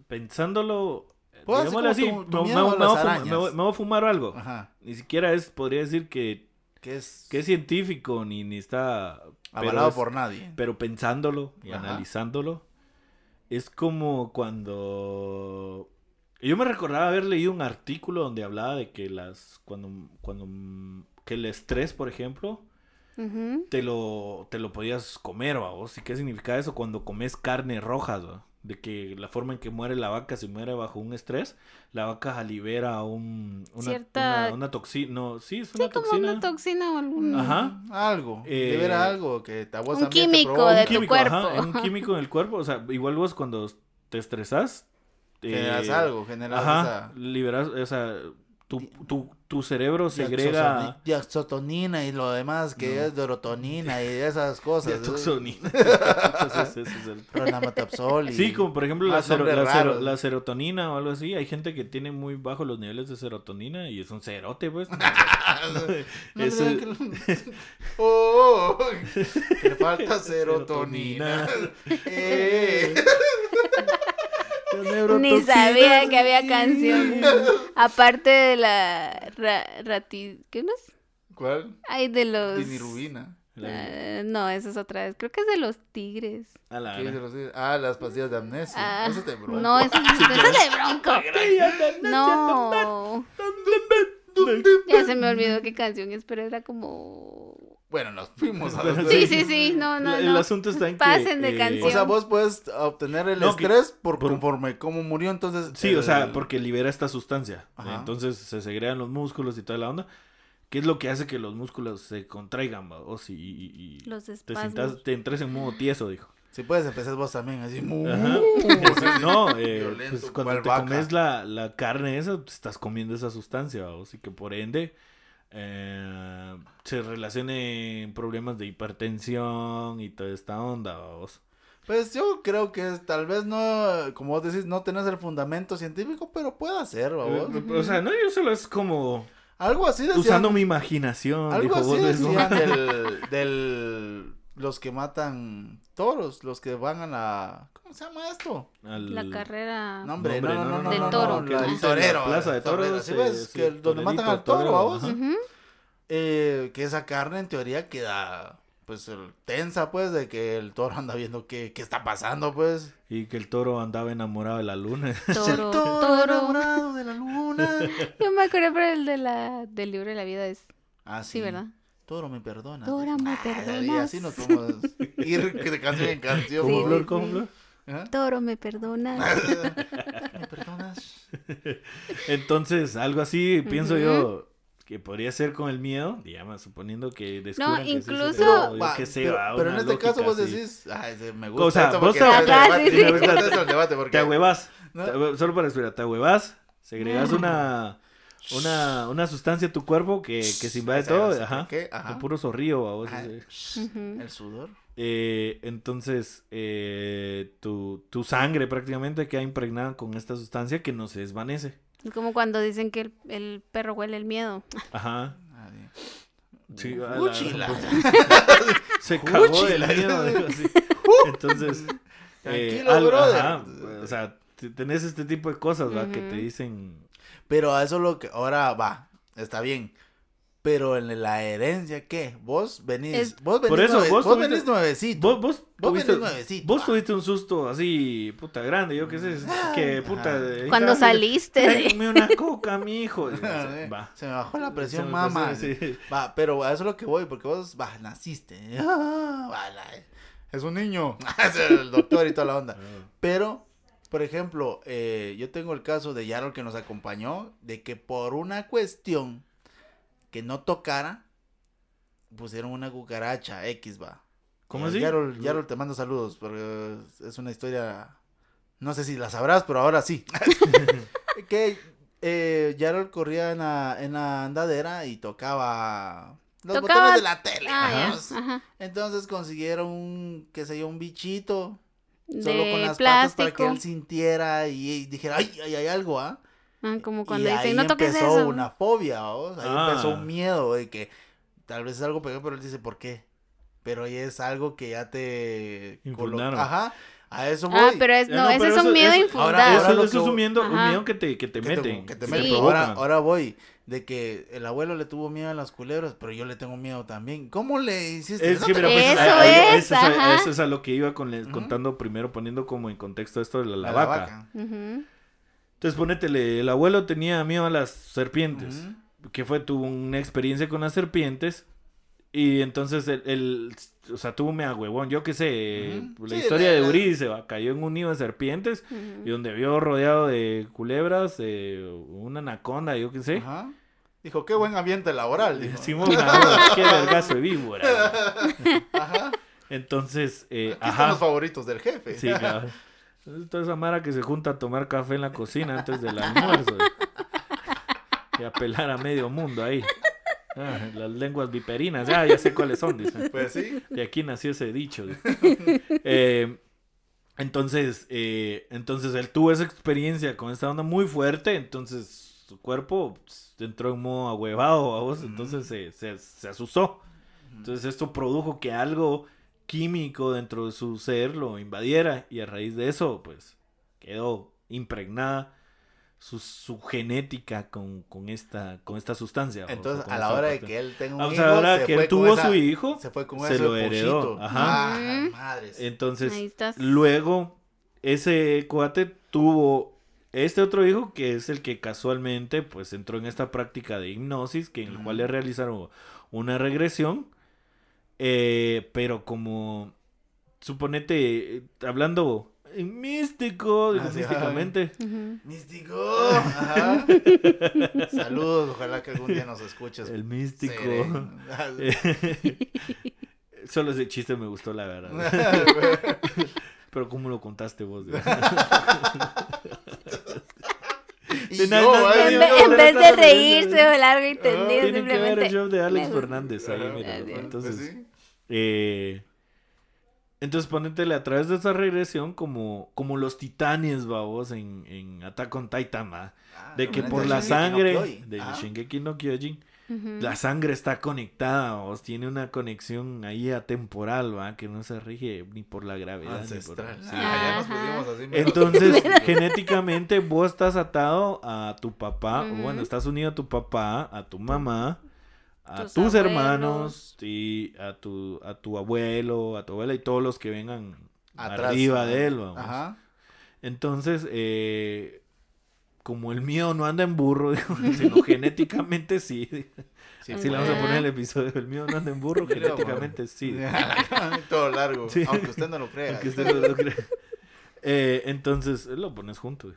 pensándolo... Hacer digámoslo así, como tu- tu me, voy a fumar- arañas. me voy- me voy a fumar algo. Ajá. Ni siquiera es, podría decir que, Que es, que es científico, ni, ni está... avalado es- por nadie. Pero pensándolo y Ajá. analizándolo, es como cuando... Yo me recordaba haber leído un artículo donde hablaba de que las... Cuando... cuando que el estrés, por ejemplo, te lo, te lo podías comer, vos. ¿Y qué significa eso? Cuando comes carne roja, ¿va? De que la forma en que muere la vaca, si muere bajo un estrés, la vaca libera un, una, Cierta- una, una toxina. No, sí, es Sí, una como toxina. una toxina o algún... Ajá. Algo. Eh, libera algo que te, a vos un te químico provoca. de un tu químico, cuerpo. ajá, un químico en el cuerpo. O sea, igual vos cuando te estresas. Generas eh, algo, generas Ajá, esa liberas, o sea, tu, tu, tu cerebro segrega... diaxotonina y lo demás que No. es dorotonina y esas cosas. Pronamatapsol y... Sí, como por ejemplo la, nombres la, raros. la serotonina o algo así. Hay gente que tiene muy bajos los niveles de serotonina y es un cerote, pues. No que- Oh, oh, que le falta serotonina. Eh. Ni sabía que había canción. Aparte de la ra- rati... ¿Qué es? ¿Cuál? Ay, de los... Dinirubina. La- Eh, no, esa es otra vez. Creo que es de los tigres. a la. Ah, las pastillas de amnesia. Ah, Eso es de bronco. no, esa es, esa es de bronco. No. Ya se me olvidó qué canción es, pero era como... Bueno, nos fuimos a los Sí, sí, sí, no, no, El no. asunto está en que... Pasen de eh, canción. O sea, vos puedes obtener el No, que- estrés por, por- conforme cómo murió, entonces... Sí, o sea, el- porque libera esta sustancia. Ajá. Entonces se segregan los músculos y toda la onda. ¿Qué es lo que hace que los músculos se contraigan, vos? Y, y- y Los te, te entres en modo tieso, dijo. Si puedes empezar vos también, así... Ajá. así. no, eh, Violento, pues cuando te vaca. comes la, la carne esa, pues, estás comiendo esa sustancia, ¿vos? y que por ende eh, se relacionen problemas de hipertensión y toda esta onda, ¿vos? Pues yo creo que tal vez no, como vos decís, no tenés el fundamento científico, pero puede ser, ¿vos? Eh, O sea, no, yo solo es como Algo así decían. usando mi imaginación, algo dijo así decían del, del... Los que matan toros, los que van a la... ¿Cómo se llama esto? Al- La carrera... No, hombre, No, no, hombre, no, no, Del no, toro. el torero. la plaza de toros, ¿sí eh, ves? sí, que donde matan al toro, torero, vamos. Eh, que esa carne en teoría queda pues el- tensa pues de que el toro anda viendo qué, qué está pasando pues Y que el toro andaba enamorado de la luna. Toro, el toro, toro. enamorado de la luna Yo me acuerdo, pero el de la, del libro de la vida es... ah Sí, ¿verdad? Toro me perdona Toro, me y perdonas. así nos podemos ir de canción en canción ¿Cómo, Flor? ¿Cómo. Flor? ¿Ah? Toro, me perdonas. ¿Me perdonas? Entonces, algo así, pienso yo, que podría ser con el miedo, digamos, suponiendo que descubran que se incluso- sé, pero, pero en este caso vos decís, ay, me gusta O sea, esto vos porque te- me gusta eso el debate porque Te ahuevas, ¿No? solo para esperar, te ahuevas, segregas una, una, una sustancia a tu cuerpo que, que se invade todo, ajá, qué, ajá. puro zorrillo, a vos. Ujú. el sudor Eh, entonces, eh, tu, tu sangre prácticamente queda impregnada con esta sustancia que no se desvanece. Es como cuando dicen que el, el perro huele el miedo. Ajá. Nadie. Sí, a la- Uchila. Se cagó del miedo. digo así. Entonces, eh, Tranquilo, algo- brother. ajá, o sea, tenés este tipo de cosas, ¿va? Que te dicen... Pero a eso lo que ahora va, está bien. Pero en la herencia, ¿qué? Vos venís, Es- vos venís, Por eso, nueve- vos vos tuviste- venís nuevecito. Vos, vos, Vos tuviste, venís nuevecito, vos tuviste un susto así, puta grande, yo qué sé, que puta... de- Cuando "Ay, saliste tráigame una coca, mi hijo. Va. Se me bajó la presión, mamá. pasó, sí. Va, pero a eso es lo que voy, porque vos, va, naciste. Ah, va, la- es un niño. es el doctor y toda la onda. Pero, por ejemplo, eh, yo tengo el caso de Yarol que nos acompañó, de que por una cuestión que no tocara, pusieron una cucaracha X, va. ¿Cómo Eh, así? Yarol, Yarol, te mando saludos, porque es una historia, no sé si la sabrás, pero ahora sí. que eh, Yarol corría en la, en la andadera y tocaba los Tocaba- botones de la tele. Ah. Entonces consiguieron un, qué sé yo, un bichito solo con De las patas para que plástico. él sintiera y, y dijera, ay, ay, hay algo, ¿ah? Ah, como cuando y dicen, ahí no toques empezó eso. una fobia, ¿vos? Ahí Ah. empezó un miedo de que tal vez es algo peor, pero él dice, ¿por qué? Pero ahí es algo que ya te... Ajá, a eso voy. Ah, pero es, Ya no, no, ese pero es un eso- miedo eso- infundado. ahora- Eso, lo eso que- es un miedo, un miedo que te, que te que te- mete. que te Sí. mete. te Ahora, ahora voy de que el abuelo le tuvo miedo a las culebras, pero yo le tengo miedo también. ¿Cómo le hiciste? Es Eso que te- mira, pues, Eso a- a- es, eso, es a, eso es a lo que iba con, contando primero, poniendo como en contexto esto de la, vaca. Entonces, ponétele, el abuelo tenía miedo a las serpientes. Que fue, tuvo una experiencia con las serpientes. Y entonces, el, el- o sea, tuvo mea huevón. Yo qué sé, la Sí, historia la- de la- Uri va, cayó en un nido de serpientes. Y donde vio rodeado de culebras, eh, una anaconda, yo qué sé. Ajá. Dijo, qué buen ambiente laboral. Dijo. Simón, qué vergazo de víbora. Ajá. Entonces, eh, Aquí están ajá. los favoritos del jefe. Sí, cabrón. Es Toda esa mara que se junta a tomar café en la cocina antes del almuerzo. Y a pelar a medio mundo ahí. Ah, las lenguas viperinas, ya, ya sé cuáles son, dicen. Pues sí. De aquí nació ese dicho. dice. Eh, entonces, eh, entonces él tuvo esa experiencia con esta onda muy fuerte, entonces su cuerpo pues, entró en modo ahuevado a vos, entonces se, se, se asustó. Entonces esto produjo que algo químico dentro de su ser lo invadiera y a raíz de eso pues quedó impregnada su, su genética con, con esta con esta sustancia. o sea, Entonces, con a la hora de que él tenga un Ah, o hijo, ahora se que fue él con tuvo esa- su hijo, se fue con se ese lo heredó. Ajá. Ah, madres. Entonces, luego, ese cuate tuvo este otro hijo que es el que casualmente pues entró en esta práctica de hipnosis, que en el cual le realizaron una regresión, eh, pero como, suponete, hablando místico, digo, Ah, sí, místicamente. Místico. Ajá. Saludos, ojalá que algún día nos escuches. el místico. Solo ese chiste me gustó, la verdad. Pero ¿cómo lo contaste vos? De yo, nada, ay, En, no, ve- no, en no, vez de reírse o largo y tendido, Tienen que ver simplemente. el show de Alex Fernández ahí, mira. Entonces, Pues sí. eh, entonces ponétele a través de esa regresión como, como los titanes, babos, en, en Attack on Titan, ¿va? Ah, De que por la no sangre de Ah, Shingeki no Kyojin, la sangre está conectada, babos, tiene una conexión ahí atemporal, ¿va? Que no se rige ni por la gravedad. ni por- Ancestral. sí. Ah, ya nos Ajá. pusimos así. mero. Entonces, genéticamente vos estás atado a tu papá, o bueno, estás unido a tu papá, a tu mamá, a Tus hermanos, y a tu, a tu abuelo, a tu abuela y todos los que vengan Atrás. arriba de él, vamos. Ajá. Entonces, eh, como el mío no anda en burro, sino genéticamente sí. Sí, Así le vamos a poner el episodio. El mío no anda en burro, genéticamente sí. Todo largo. Sí. Aunque usted no lo crea. Aunque usted no lo crea. Eh, entonces, lo pones junto.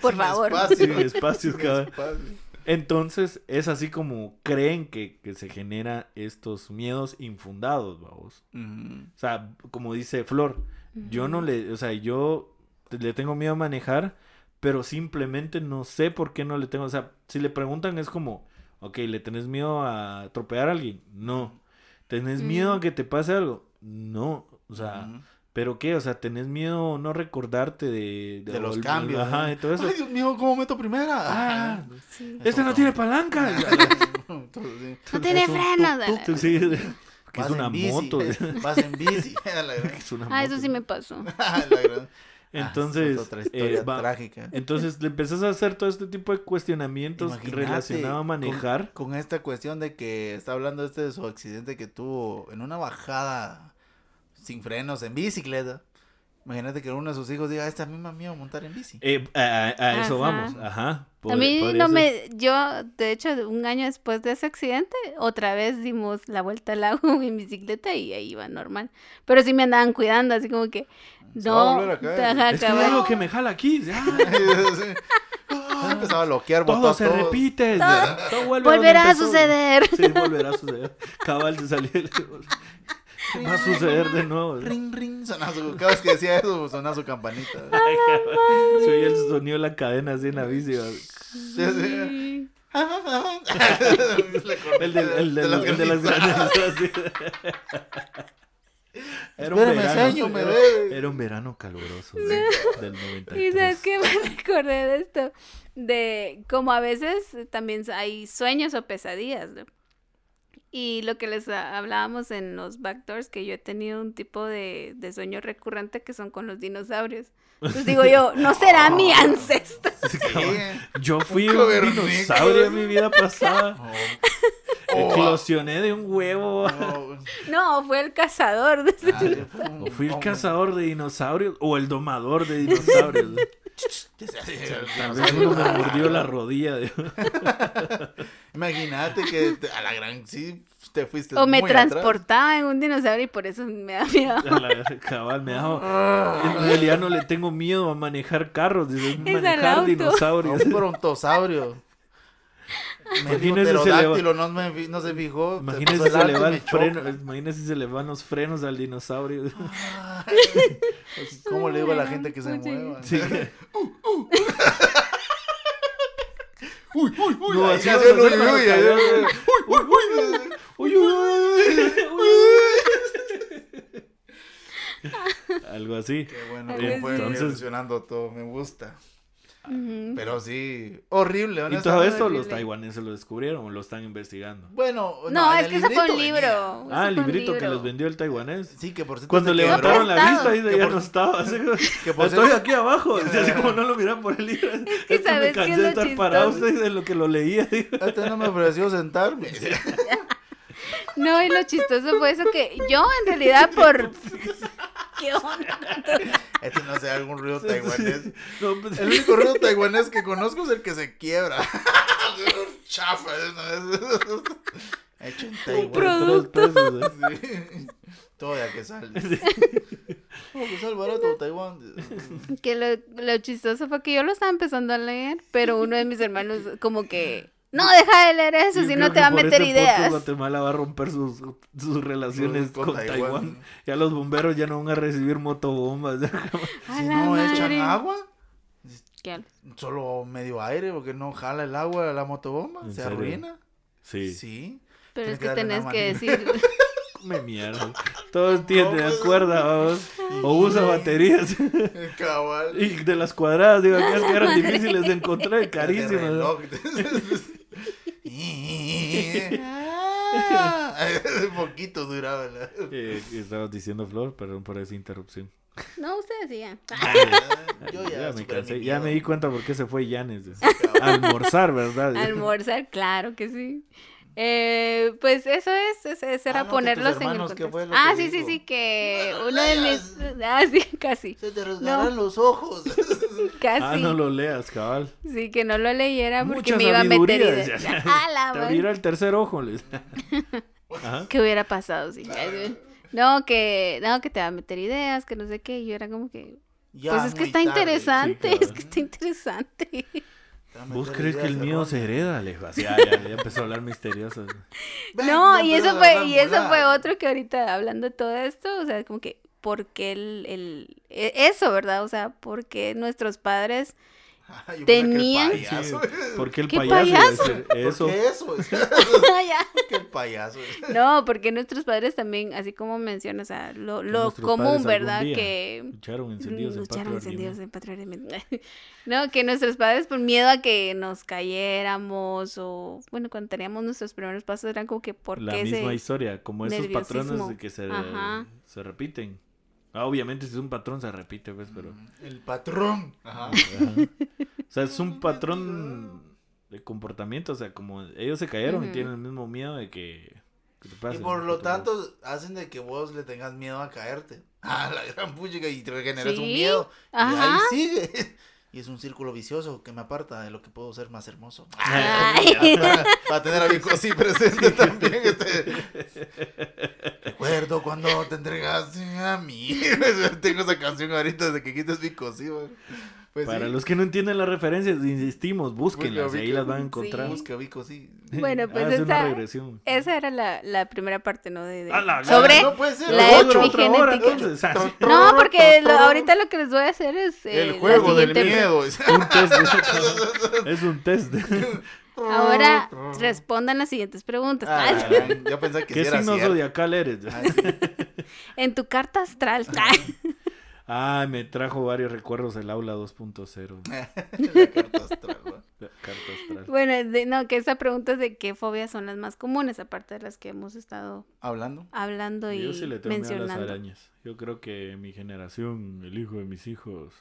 Por Sin favor. espacio. Sin espacios, Sin espacio. Entonces, es así como creen que, que se genera estos miedos infundados, vamos. O sea, como dice Flor, yo no le, o sea, yo le tengo miedo a manejar, pero simplemente no sé por qué no le tengo, o sea, si le preguntan es como, ok, ¿le tenés miedo a atropellar a alguien? No. ¿Tenés miedo a que te pase algo? No. O sea. ¿Pero qué? O sea, ¿tenés miedo no recordarte de, De los cambios. Ajá, ¿eh? y todo eso. Ay, Dios mío, ¿cómo meto primera? Ah, Sí. este no tiene palanca. Así. No tiene frenos. sí, que es una bici, moto. Vas en bici. Es una Ah, eso sí me pasó. a la gran- Entonces, Ah, es otra historia eh, va- trágica. entonces le empezás a hacer todo este tipo de cuestionamientos Imagínate, relacionados a con- manejar. Con, esta cuestión de que está hablando este de su accidente que tuvo en una bajada sin frenos en bicicleta. Imagínate que uno de sus hijos diga, a mí me da miedo montar en bici. Eh, a, a- a eso Ajá. vamos, ajá. A mí no ser. me, yo, de hecho, un año después de ese accidente, otra vez dimos la vuelta al lago en bicicleta y ahí iba normal. Pero sí me andaban cuidando, así como que, Se a no, a ajá, Es que hay algo que me jala aquí. ya, Ah, empezaba a loquear, botó todo a se repite. Todo todo volverá a suceder. Sí, volverá a suceder. Cabal de salir. Va a suceder de nuevo. Ring, ring, sonaba su... Cada vez que decía eso, sonaba su campanita. Se oye el sonido de la cadena así en la bici. Sí, sí. El, del, el, del- las el de las sí. Era un Espérame, verano. señor, me era, era un verano caluroso sí, del 93. Y sabes que me recordé de esto, de como a veces también hay sueños o pesadillas, ¿no? Y lo que les hablábamos en los backdoors, que yo he tenido un tipo de, de sueño recurrente que son con los dinosaurios. Entonces digo yo, ¿no será mi ancestro? Sí, Sí. cabrón. Yo fui Un dinosaurio en mi vida pasada. Oh. Eclosioné de un huevo. Oh. No, fue el cazador. de O fui el cazador de dinosaurios o el domador de dinosaurios. Tal vez uno me mordió la rodilla. de- Imagínate que te- a la gran sí te fuiste O me muy atrás. transportaba en un dinosaurio y por eso me da miedo. A la cabal me daba. En realidad no le tengo miedo a manejar carros, dice, es al manejar auto. dinosaurios. Un brontosaurio. Imagínese se le va- no, no se fijó. se Imagínese se el le alto va y el me freno, choca. imagínese si se le van los frenos al dinosaurio. Ay, ¿Cómo le digo a la gente que se mueva? Sí. Uy, uy, uy. No, así uy, uy, uy, uy, uy. Uy, uy, uy. Algo así. Qué bueno, Entonces- cómo fue Entonces- evolucionando todo, me gusta. Pero sí, horrible, Y todo esto los taiwaneses lo descubrieron o lo están investigando. Bueno, No, es que ese fue un venía. libro. Ah, el librito que les vendió el taiwanés. Sí, que por cierto Cuando se le quebró. botaron la vista, dice, Que ya por- no estaba. Así, que por Estoy cierto- aquí abajo. Así como no lo miran por el libro. Es que me ¿sabes qué cansé es de lo estar parado usted de lo que lo leía. dijo. Este no me ofreció sentarme. No, y lo chistoso fue eso que yo en realidad por... ¿Qué onda? Este no sé, algún ruido taiwanés. No, pues, El único ruido taiwanés que conozco es el que se quiebra. Chafa. ¿no? Hecho en Taiwán. Producto. tres pesos, ¿eh? Sí. Todo ya que sale. ¿Cómo que sale barato Taiwán? Que lo, lo chistoso fue que yo lo estaba empezando a leer, pero uno de mis hermanos como que... No, deja de leer eso, si no te va a meter este ideas. Guatemala va a romper sus, sus relaciones Con con, Taiwán. Taiwán. Ya los bomberos ya no van a recibir motobombas. A Si no madre. echan agua, ¿Qué solo medio aire, porque no jala el agua la motobomba, ¿En se serio? arruina. Sí. Sí. Pero Tienes es que tenés que decir... Me mierda. Todos tienen No, pues, cuerda, vamos. O usa baterías. Cabal. Y de las cuadradas, digo, aquellas que eran difíciles de encontrar, De carísimas. Ah, poquito duraba la... Eh, ¿qué estabas diciendo, Flor? Perdón por esa interrupción. No, usted decía. Yo Ya, ya, me cansé. Ya me di cuenta por qué se fue Yanes. Almorzar, ¿verdad? Almorzar, claro que sí. Eh, pues eso es, es- ese era Ah, no, ponerlos en el hermanos, ¿qué contexto. fue lo Ah, que sí, sí, dijo? sí, que No uno de mis... Ah, sí, casi, Se te rasgarán los ojos. casi. Ah, no lo leas, cabal. Sí, que no lo leyera porque Mucha me iba a meter decía. Ah, la Te el tercer ojo. les- Ajá. ¿Qué hubiera pasado? No, que, no, que te va a meter ideas, que no sé qué. Y yo era como que... Ya pues es que está tarde. interesante, sí, es que está interesante. ¿Vos crees que el erróneas. se hereda? Le dijo así, ah, ya, ya empezó a hablar misterioso. Ven, No, ya y eso fue, y eso fue otro que ahorita hablando de todo esto, o sea, como que, ¿por qué el, el, e- eso, verdad? O sea, ¿por qué nuestros padres Ay, pensé que el Tenían- payaso. ¿Por qué el ¿Qué payaso? payaso? decir ¿Por Eso. qué eso? Ya. ¿Por qué el payaso? No, porque nuestros padres también, así como mencionas, o sea, lo, lo común, ¿verdad? Que Echaron encendidos en lucharon patria encendidos en patria. No, que nuestros padres por miedo a que nos cayéramos o, bueno, cuando teníamos nuestros primeros pasos eran como que, ¿por La qué misma historia, como esos patrones que se, se repiten. Ah, obviamente si es un patrón se repite, pues, pero... El patrón. Ajá. Ajá. O sea, es un patrón de comportamiento, o sea, como ellos se cayeron y tienen el mismo miedo de que, que te pase. Y por ¿no? lo tanto, hacen de que vos le tengas miedo a caerte. Ah, la gran puchica y te generas un miedo. Y ajá. ahí sigue. Y es un círculo vicioso que me aparta de lo que puedo ser más hermoso. Ay. para, para tener a Vico así presente también. Este. Recuerdo cuando te entregaste a mí. Tengo esa canción ahorita desde que quites así, bueno. Pues Para sí. los que no entienden las referencias, insistimos, búsquenlas, Busca, ahí Vico. las van a encontrar. Busca Vico, sí. Bueno, pues Hace una esa- regresión. Esa era la, la primera parte, ¿no? De, de- A la sobre... No puede ser. la ocho. otra hora, epigenética. entonces, ah, sí. No, porque lo- ahorita lo que les voy a hacer es... eh, El juego del miedo. Un test. de- es un test. Ahora respondan las siguientes preguntas. Ah, Ah, yo pensé que sí ¿Qué era signo cierto. zodiacal eres? Ay, sí. En tu carta astral. Ah, me trajo varios recuerdos el aula 2.0. La carta astral, ¿no? La Carta astral. Bueno, de- no, que esa pregunta es de qué fobias son las más comunes, aparte de las que hemos estado Hablando. hablando y Yo sí le tengo miedo a las mencionando. arañas. Yo creo que mi generación, el hijo de mis hijos,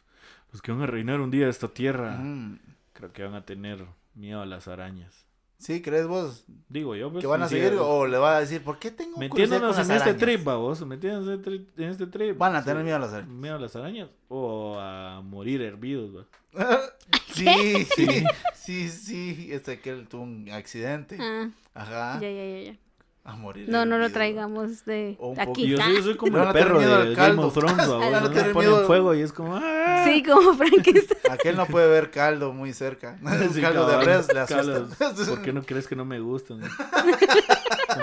los que van a reinar un día esta tierra, Mm. creo que van a tener miedo a las arañas. ¿Sí, crees vos Digo yo, pues. que van a seguir o le va a decir por qué tengo Metiéndonos con en este arañas? trip, vos, metiéndonos en, tri- en este trip. Van a Sí. tener miedo a las arañas. Miedo a las arañas o a morir hervidos, va. sí, sí, sí, sí, este que él tuvo un accidente. Ah, Ajá. ya, ya, ya, ya. A morir. No, no lo traigamos de aquí. Yo, soy- yo soy como van el perro de Game caldo. of Thrones, ¿no? Le ponen fuego y es como... ¡ah! Sí, como Frankenstein. Aquel no puede ver caldo muy cerca. Sí, caldo de res le asusta. ¿Por qué no crees que no me gustan?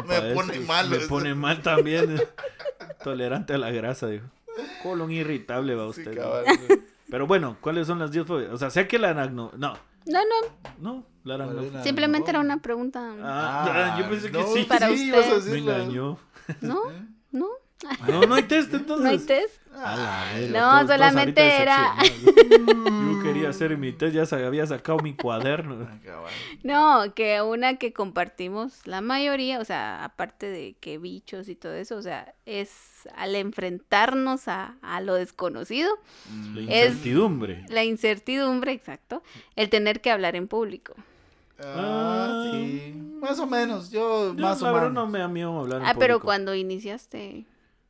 Me pone mal, Me eso. pone mal también. Tolerante a la grasa, dijo. Colon irritable va Sí, usted. Pero bueno, ¿cuáles son las 10 fobias? O sea, sé que la aracno... No, No, no, no, simplemente era una pregunta. Ah, yo pensé que no, sí. Para sí, usted. Me engañó. ¿No? ¿No? No, no hay test entonces. ¿No hay test? A la verga, No, solamente era-. Yo quería hacer mi test, ya había sacado mi cuaderno. Ah. No, que una que compartimos la mayoría, o sea, aparte de que bichos y todo eso, o sea, es al enfrentarnos a, a lo desconocido, Mm, La incertidumbre. la incertidumbre, exacto, el tener que hablar en público. Ah, sí. Más o menos. Yo, Yo, más la o menos. no me da miedo hablar en Ah, pero cuando iniciaste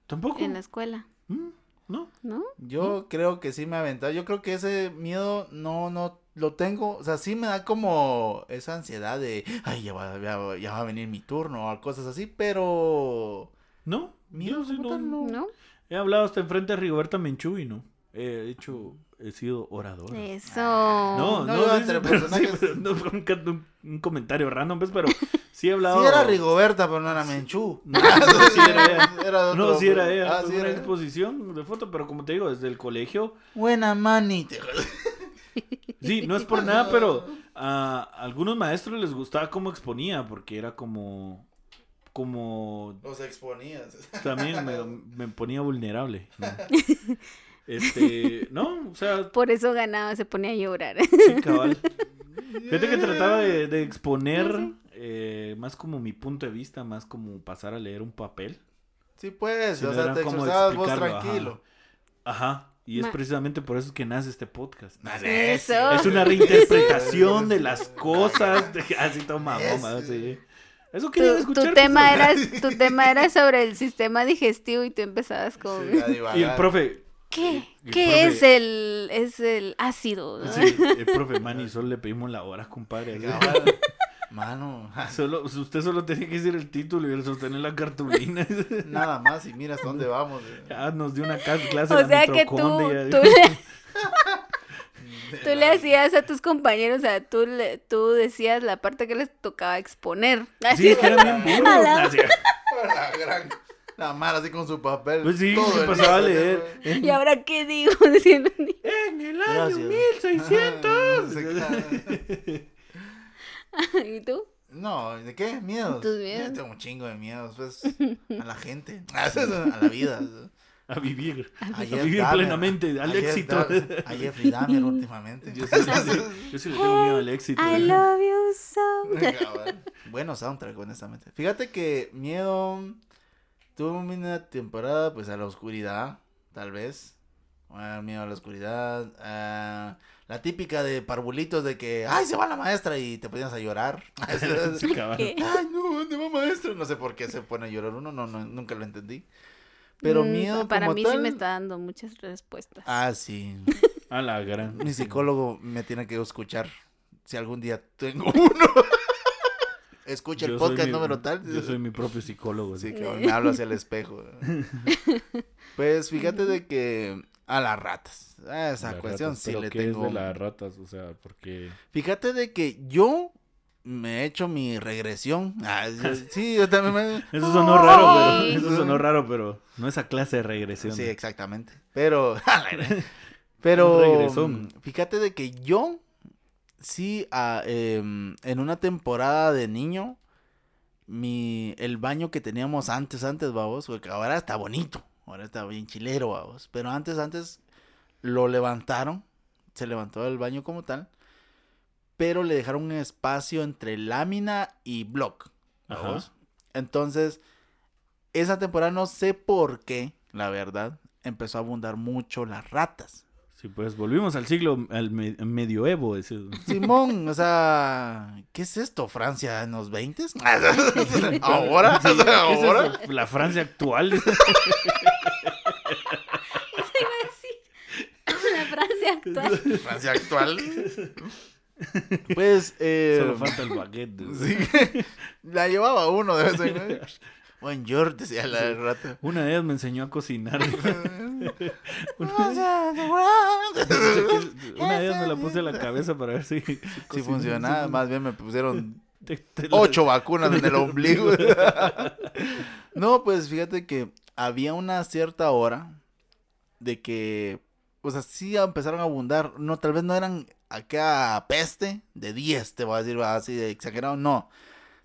Tampoco. en la escuela, Mm, No. ¿no? Yo creo que sí me ha aventado. Yo creo que ese miedo no, no lo tengo. O sea, sí me da como esa ansiedad de, ay, ya va, ya, va- ya va a venir mi turno o cosas así, pero... No. Miedo Yo sí no- tal, no. ¿No? He hablado hasta enfrente de Rigoberta Menchú y no. He hecho, he sido orador. Eso. No, No, no, sí, entre pero, sí, personajes- pero no fue un, un- un comentario random, ¿ves? Pero sí he hablado. Sí era Rigoberta, pero no era Menchú. No, sí era ella. Era No, sí era ella. Ah, sí una era exposición de foto, pero como te digo, desde el colegio. Buena mani. te- Sí, no es por nada, pero a algunos maestros les gustaba cómo exponía, porque era como. Como. Los exponías. También me, me ponía vulnerable. ¿no? Este. No, o sea, Por eso ganaba, se ponía a llorar. sí, cabal. Fíjate que trataba de, de exponer eh, más como mi punto de vista, más como pasar a leer un papel. Sí, pues, Sí, o sea, era te como expresabas vos explicarlo, ajá. tranquilo. Ajá. Y es Ma- precisamente por eso que nace este podcast. Eso. Es una reinterpretación de las cosas. de- Así toma mamá, sí. Eso querían Tu, escuchar. tu pues, tema era, tu tema era sobre el sistema digestivo y tú empezabas con... Y el profe. ¿Qué? el ¿Qué profe- es el, es el ácido? no? Sí, el profe Manny solo le pedimos la hora, compadre. Mano, Solo, usted solo tenía que decir el título y el sostener la cartulina. nada más y mira hasta dónde vamos. Ya nos dio una clase O de la sea que tú, tú, le, tú le hacías a tus compañeros, o sea, tú, le, tú decías la parte que les tocaba exponer. Así, Sí, es que eran bien burros. La-. La gran. La mara así con su papel. Pues sí, todo se pasaba a leer. ¿Y ahora qué digo? Decían los niños. En el año Gracias. 1600. ¿Y tú? No, ¿de qué? ¿Miedos? ¿Tus miedos? Yo tengo un chingo de miedos, pues. A la gente. A la vida. A vivir. A vivir Dahmer, plenamente, al éxito. Dahmer, A Jeffrey Dahmer últimamente. Yo sí, sí, yo sí le tengo miedo al éxito. I love you so. Cabal. Bueno soundtrack, honestamente. Fíjate que miedo. Tuve una temporada, pues, a la oscuridad, tal vez. Ah, miedo a la oscuridad. ah, la típica de parvulitos de que, ay, se va la maestra y te ponías a llorar. Sí. Ay, no, ¿dónde va maestra? No sé por qué se pone a llorar uno, no, no, nunca lo entendí. Pero Mm, miedo Para como mí sí tal- me está dando muchas respuestas. Ah, sí. A la gran. Mi psicólogo me tiene que escuchar si algún día tengo uno. Escucha el Yo podcast mi- número tal. Yo soy mi propio psicólogo. Sí, que me hablo hacia el espejo. Pues fíjate de que a las ratas. A esa Las cuestión ratas, sí pero le ¿qué tengo. es de las ratas? O sea, porque... Fíjate de que yo me he hecho mi regresión. Ah, yo- sí, yo también me... Eso sonó raro, Ay. pero... Eso sonó raro, pero... No esa clase de regresión. Sí, exactamente. Pero, pero, fíjate de que yo, sí, ah, em, en una temporada de niño, mi, el baño que teníamos antes, antes, vamos, porque ahora está bonito, ahora está bien chilero, vamos, pero antes, antes, lo levantaron, se levantó el baño como tal, pero le dejaron un espacio entre lámina y block, vamos. Entonces, esa temporada no sé por qué, la verdad, empezó a abundar mucho las ratas. Sí, pues volvimos al siglo, al me- medioevo. ese- Simón, o sea, ¿qué es esto? ¿Francia en los 20? ¿Ahora? Sí, O sea, ¿qué es ¿Ahora? eso? La Francia actual. Eso iba a decir. La frase actual. ¿Francia actual? Pues, eh, Solo falta el baguette. sí, la llevaba uno de vez en cuando. Bonjour, decía la rata. Una de ellas me enseñó a cocinar. Una de ellas me la puse a la cabeza para ver si... Si funcionaba, más bien me pusieron Te- te la- ocho vacunas en el ombligo. no, pues fíjate que había una cierta hora de que, o sea, sí empezaron a abundar. No, tal vez no eran acá peste de 10, te voy a decir así de exagerado, no.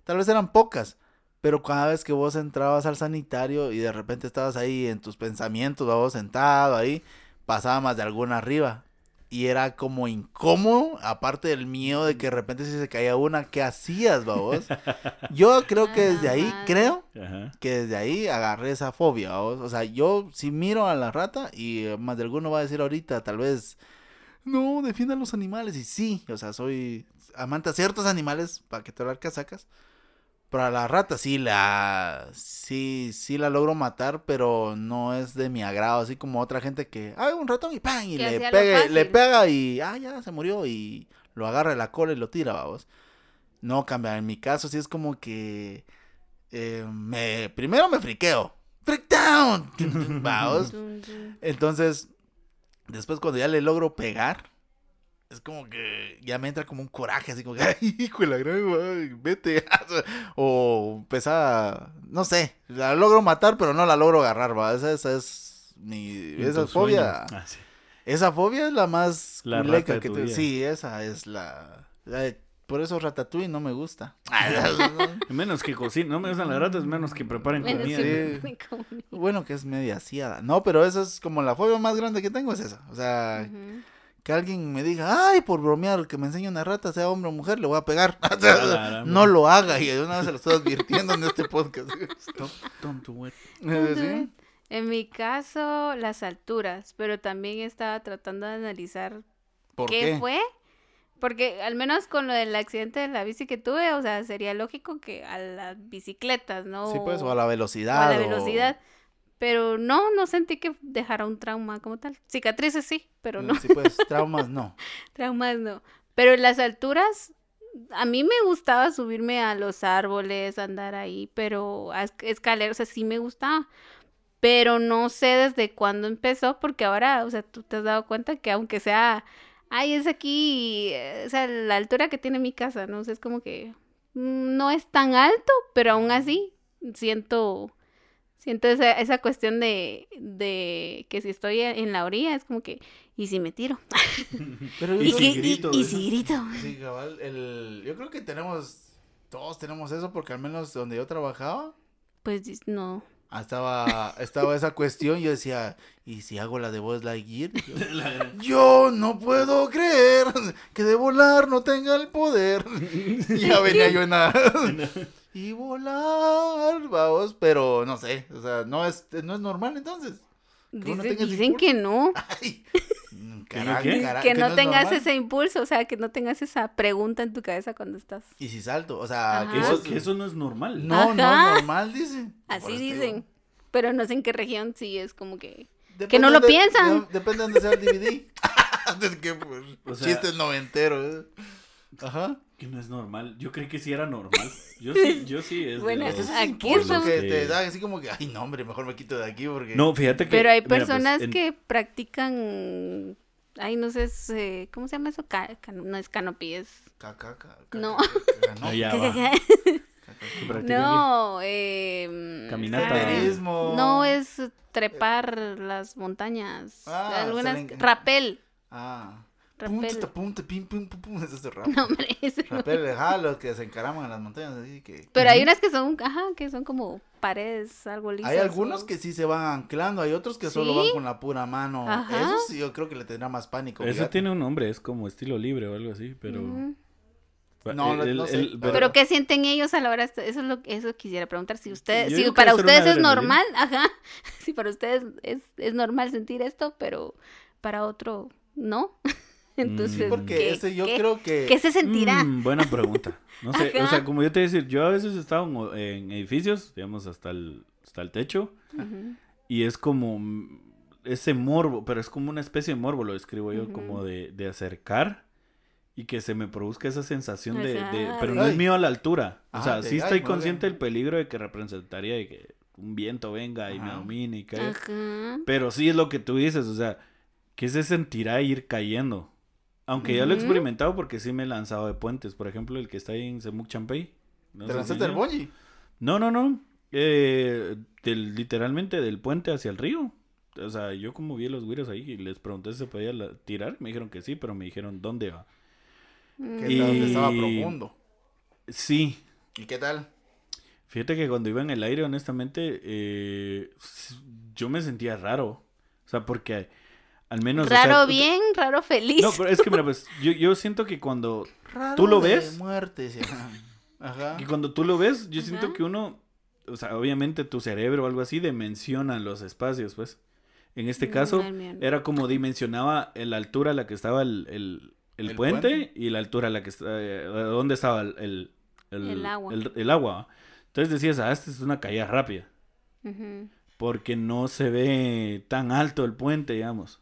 Tal vez eran pocas, Pero cada vez que vos entrabas al sanitario y de repente estabas ahí en tus pensamientos, vos sentado ahí, pasaba más de alguna arriba. Y era como incómodo, aparte del miedo de que de repente si se caía una, ¿qué hacías, babos? Yo creo que desde ahí, Ah, creo que desde ahí agarré esa fobia, babos. O sea, yo si miro a la rata y eh, más de alguno va a decir ahorita, tal vez, no, defiendan los animales. Y sí, o sea, soy amante a ciertos animales, para que te las casacas. Pero a la rata sí la, sí, sí la logro matar, pero no es de mi agrado, así como otra gente que, ah, un ratón y ¡pam! Y le, pega, le pega y, ah, ya se murió y lo agarra de la cola y lo tira, vamos. No cambia, en mi caso sí es como que, eh, me, primero me friqueo, freak down, vamos. Entonces, después cuando ya le logro pegar, es como que ya me entra como un coraje, así como que, ay, hijo de la gran, vete. o empezar, no sé, la logro matar, pero no la logro agarrar, va. Esa, esa es mi, esa fobia. Ah, sí. Esa fobia es la más La rata de que tu te- vida. Sí, esa es la... la- Por eso Ratatouille no me gusta. Menos que cocinen, no me gustan las ratas, menos que preparen Menos comida. que- Sí. comida. bueno, que es media asiada. No, pero esa es como la fobia más grande que tengo, es esa. O sea. Que alguien me diga, ay, por bromear, que me enseñe una rata, sea hombre o mujer, le voy a pegar. No lo haga, y de una vez se lo estoy advirtiendo en este podcast. Stop, don't do it. ¿Sí? En mi caso, las alturas, pero también estaba tratando de analizar ¿Por qué, qué? fue. Porque al menos con lo del accidente de la bici que tuve, o sea, sería lógico que a las bicicletas, ¿no? Sí, pues, o a la O a velocidad. la o- velocidad. Pero no, no sentí que dejara un trauma como tal. Cicatrices sí, pero no, Sí, pues, traumas no. traumas no. Pero en las alturas, a mí me gustaba subirme a los árboles, andar ahí, pero a esc- escaleras, o sea, sí me gustaba. Pero no sé desde cuándo empezó, porque ahora, o sea, tú te has dado cuenta que aunque sea, ay, es aquí, eh, o sea, la altura que tiene mi casa, ¿no? O sea, es como que mm, no es tan alto, pero aún así siento, siento esa, esa cuestión de, de que si estoy en la orilla, es como que, ¿y si me tiro? Pero yo Y ¿Y, creo si y- grito, y si grito? Sí, cabal, el... yo creo que tenemos, todos tenemos eso, porque al menos donde yo trabajaba, Pues no. ah, estaba, estaba esa cuestión, yo decía, ¿y si hago la de Buzz Lightyear? Yo no puedo creer que de volar no tenga el poder. Y ya venía yo en la... Y volar, vamos, pero no sé, o sea, no es, no es normal entonces. Que Dice- dicen impulso. que no. Ay, mm, ¿Que no cara- qué? cara- que no es tengas normal. ese impulso, o sea, que no tengas esa pregunta en tu cabeza cuando estás. Y si salto, o sea, que Eso, que eso no es normal. No, no es normal, dicen. Así dicen. Pero no sé en qué región sí es como que. Depende no lo de- piensan. de- depende de dónde sea el DVD. es que, pues, O sea- chiste noventero. ¿eh? Ajá. Que no es normal. Yo creí que sí era normal. Yo sí, yo sí es Bueno, los- es Aquí estamos- que te da así como que, ay, no, hombre, mejor me quito de aquí porque... No, fíjate que. Pero hay mira, pues, personas en- que practican. Ay, no sé, es, eh, ¿cómo se llama eso? Ca- can- no es canopy, es. Ca- ca- ca- ca- No. no. ya ¿Qué, va. qué, ¿Qué qué? practican No, eh, Caminata. ah, Senderismo. No, es trepar las montañas. Ah, Algunas. salen- Rapel. Ah. Rapel. Punta, punta, pim, pum, pum, pum. Ese es el rap. No, hombre, ese no. Rapel, ajá, los que se encaraman en las montañas, así que... Pero hay unas que son, ajá, que son como paredes, algo lisas. Hay algunos o- que sí se van anclando, hay otros que solo van con la pura mano. Ajá. Eso sí, yo creo que le tendrá más pánico. Eso fíjate. tiene un nombre, es como estilo libre o algo así, pero. No, el- no sé, el- la Pero ¿qué sienten ellos a la hora? de- Eso es lo eso quisiera preguntar. Si ustedes, Yo si que para ustedes es normal, ajá. Si para ustedes es, es normal sentir esto, pero para otro no. Entonces, Sí, Porque ¿qué, ese yo qué- creo que... qué se sentirá? Mm, buena pregunta. No sé, o sea, como yo te decir, yo a veces he estado en, edificios, digamos, hasta el, hasta el techo, y es como ese morbo, pero es como una especie de morbo, lo describo yo, como de, de acercar y que se me produzca esa sensación de, pero no es mío a la altura. O Ah, sea, sí estoy consciente bien. del peligro de que representaría de que un viento venga y me domine y caiga. Pero sí es lo que tú dices, o sea, ¿qué se sentirá ir cayendo? Aunque ya lo he experimentado porque sí me he lanzado de puentes. Por ejemplo, el que está ahí en Semuc Champey. No ¿Te lanzaste si el ya. bungee? No, no, no. Eh, del- literalmente del puente hacia el río. O sea, yo como vi a los güiros ahí y les pregunté si se podía la- tirar. Me dijeron que sí, pero me dijeron dónde va. Que Y- estaba- estaba profundo. Sí. ¿Y qué tal? Fíjate que cuando iba en el aire, honestamente, eh, yo me sentía raro. O sea, porque al menos... o sea, Raro bien, raro feliz. No, pero es que, mira, pues, yo, yo siento que cuando, Raro ¿Tú lo de ves? Muerte, sí. Ajá. que cuando tú lo ves, yo siento que uno, o sea, obviamente tu cerebro o algo así dimensiona los espacios, pues. En este No, caso, era como dimensionaba la altura a la que estaba el, el- el ¿El puente, puente? y la altura a la que eh, dónde estaba el, el, El agua. el- el agua. Entonces decías, ah, esta es una caída rápida. Ujú. porque no se ve tan alto el puente, digamos.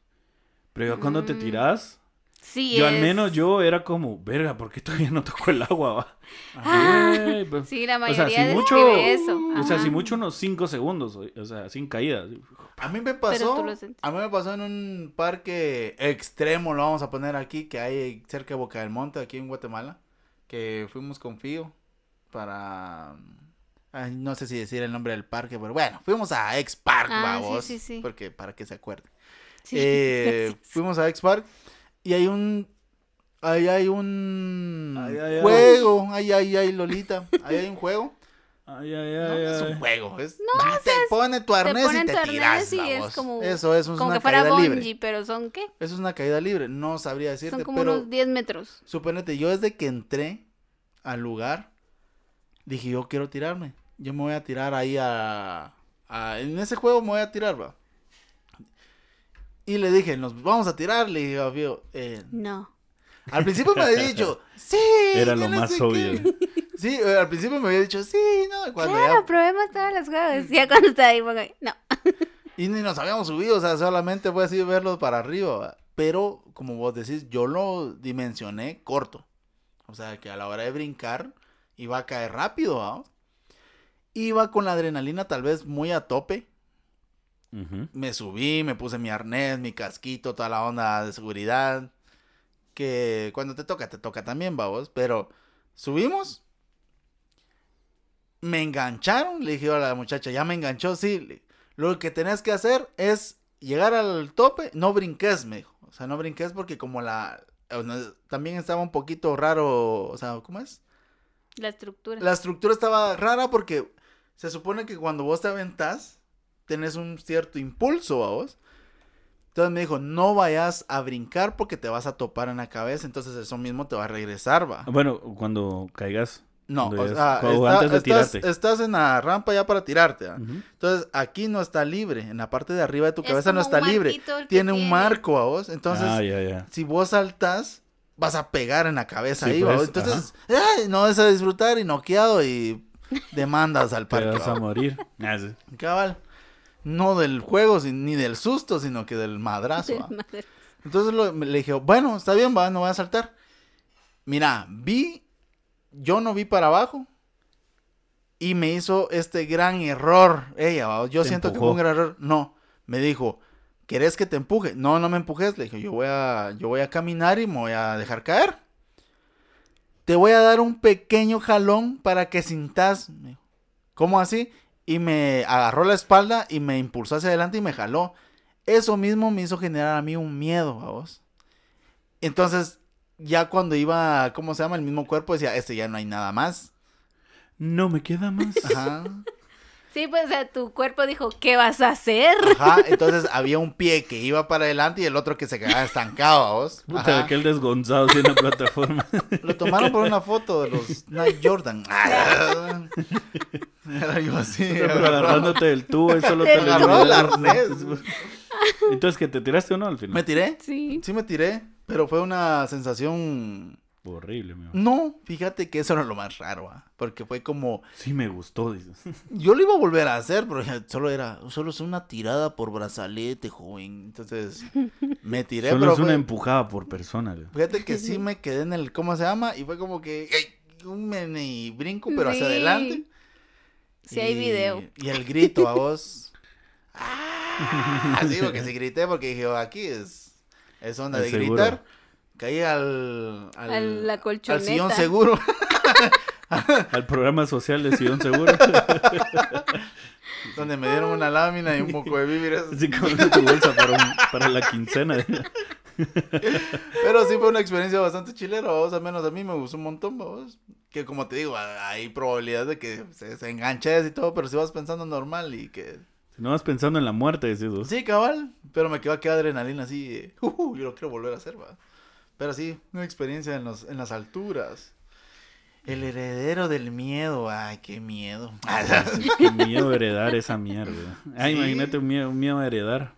Pero ya cuando te Mm. tiras, Sí, yo al es- menos yo era como, verga, ¿por qué todavía no tocó el agua? va?" Ah, Ay, pues, Sí, la o mayoría sea, si mucho, eso. o sea, Ajá. si mucho unos 5 segundos, o o sea, sin caída. A mí me pasó, a mí me pasó en un parque extremo, lo vamos a poner aquí, que hay cerca de Boca del Monte, aquí en Guatemala, que fuimos con Fío para, ay, no sé si decir el nombre del parque, pero bueno, fuimos a X Park, Ah, sí, babos, sí, sí. porque para que se acuerde. Sí, Eh, fuimos a X Park y hay un, ahí hay un Ay, ay, juego, ay, ay, ay, Lolita, ahí hay un juego. Ay, ay, No, ay, es un juego. Es, te pone tu arnés y te tu arnés tiras, y es como- Eso, eso es Como una que fuera caída libre. pero son ¿qué? Eso es una caída libre. No sabría decirte, Son como pero unos 10 metros. suponete, yo desde que entré al lugar, dije, yo quiero tirarme. Yo me voy a tirar ahí a... a- en ese juego me voy a tirar, va. Y le dije, nos vamos a tirar, le dije a Fío, eh, No. al principio me había dicho, sí. Era lo no más obvio. qué". Sí, eh, al principio me había dicho, sí, no, cuando ya Claro, probemos todos los juegos. Ya cuando está ahí, ahí, no. Y ni nos habíamos subido, o sea, solamente fue así verlos para arriba. Pero, como vos decís, yo lo dimensioné corto. O sea, que a la hora de brincar iba a caer rápido, ¿va? Iba con la adrenalina tal vez muy a tope. Me subí, me puse mi arnés, mi casquito, toda la onda de seguridad. Que cuando te toca, te toca también, vamos. Pero subimos. Me engancharon. Le dije a la muchacha, ya me enganchó, sí. Lo que tenés que hacer es llegar al tope. No brinques, me dijo. O sea, no brinques porque como la... También estaba un poquito raro. O sea, ¿cómo es? La estructura. La estructura estaba rara porque se supone que cuando vos te aventás, tenés un cierto impulso a vos. Entonces me dijo, no vayas a brincar porque te vas a topar en la cabeza, entonces eso mismo te va a regresar, va. Bueno, cuando caigas. No, cuando o sea, está- antes de estás, tirarte. estás en la rampa ya para tirarte. ¿va? Ujú. Entonces aquí no está libre, en la parte de arriba de tu Es cabeza no está libre. que Tiene un tiene. marco a vos, entonces ah, ya, ya. si vos saltas, vas a pegar en la cabeza Sí, ahí, pues, ¿va? Entonces, ay, no vas a disfrutar y noqueado y demandas al Te parque. vas a morir. Ah. Cabal. No del juego ni del susto, sino que del madrazo. Entonces lo- le dije, bueno, está bien, va, no voy a saltar. Mira, vi, yo no vi para abajo. Y me hizo este gran error. Ella, ¿va? yo Te siento que fue un gran error. No, me dijo, ¿querés que te empuje? No, no me empujes. Le dije, yo voy a, yo voy a caminar y me voy a dejar caer. Te voy a dar un pequeño jalón para que sintas. ¿Cómo así? Y me agarró la espalda y me impulsó hacia adelante y me jaló. Eso mismo me hizo generar a mí un miedo, a vos. Entonces, ya cuando iba, ¿cómo se llama? El mismo cuerpo decía, este ya no hay nada más. No me queda más. Ajá. Sí, pues, o sea, tu cuerpo dijo, ¿qué vas a hacer? Ajá. Entonces había un pie que iba para adelante y el otro que se quedaba estancado, ¿a vos. Puta, Ajá. aquel desgonzado en la plataforma. Lo tomaron por una foto de los Nike Jordan. Era yo así. Pero agarrándote del tubo y solo te agarró el liberas. arnés. Entonces, ¿que te tiraste o no al final? ¿Me tiré? Sí. Sí me tiré, pero fue una sensación... Horrible, mi amor. No, fíjate que eso era lo más raro, ¿ah? porque fue como... Sí me gustó, dices. Yo lo iba a volver a hacer, pero solo era, solo es una tirada por brazalete, joven. Entonces, me tiré, Solo pero es una empujada por persona. güey. fíjate que sí me quedé en el, ¿cómo se llama? Y fue como que, ey, un mini brinco, pero hacia adelante. Sí hay Y- video. Y el grito a vos. ¡Ah! Así, porque sí grité, porque dije, oh, aquí es, es onda de seguro. gritar. Caí al, al, A la al colchoneta. sillón seguro. Al programa social de Sion Seguro. donde me dieron una lámina y un poco de víveres. Así como en tu bolsa para, un- para la quincena. Pero sí fue una experiencia bastante chilera, vos, al menos a mí me gustó un montón, vos. Que como te digo, hay probabilidad de que se, se enganches y todo, pero si vas pensando normal y que... Si no vas pensando en la muerte, decís vos. Sí, cabal, pero me quedó aquí adrenalina así, uh, yo lo quiero volver a hacer, va. Pero sí, una experiencia en, los, en las alturas. El heredero del miedo, ay, qué miedo. Qué miedo heredar esa mierda. Ah, Sí. imagínate un miedo, un miedo a heredar.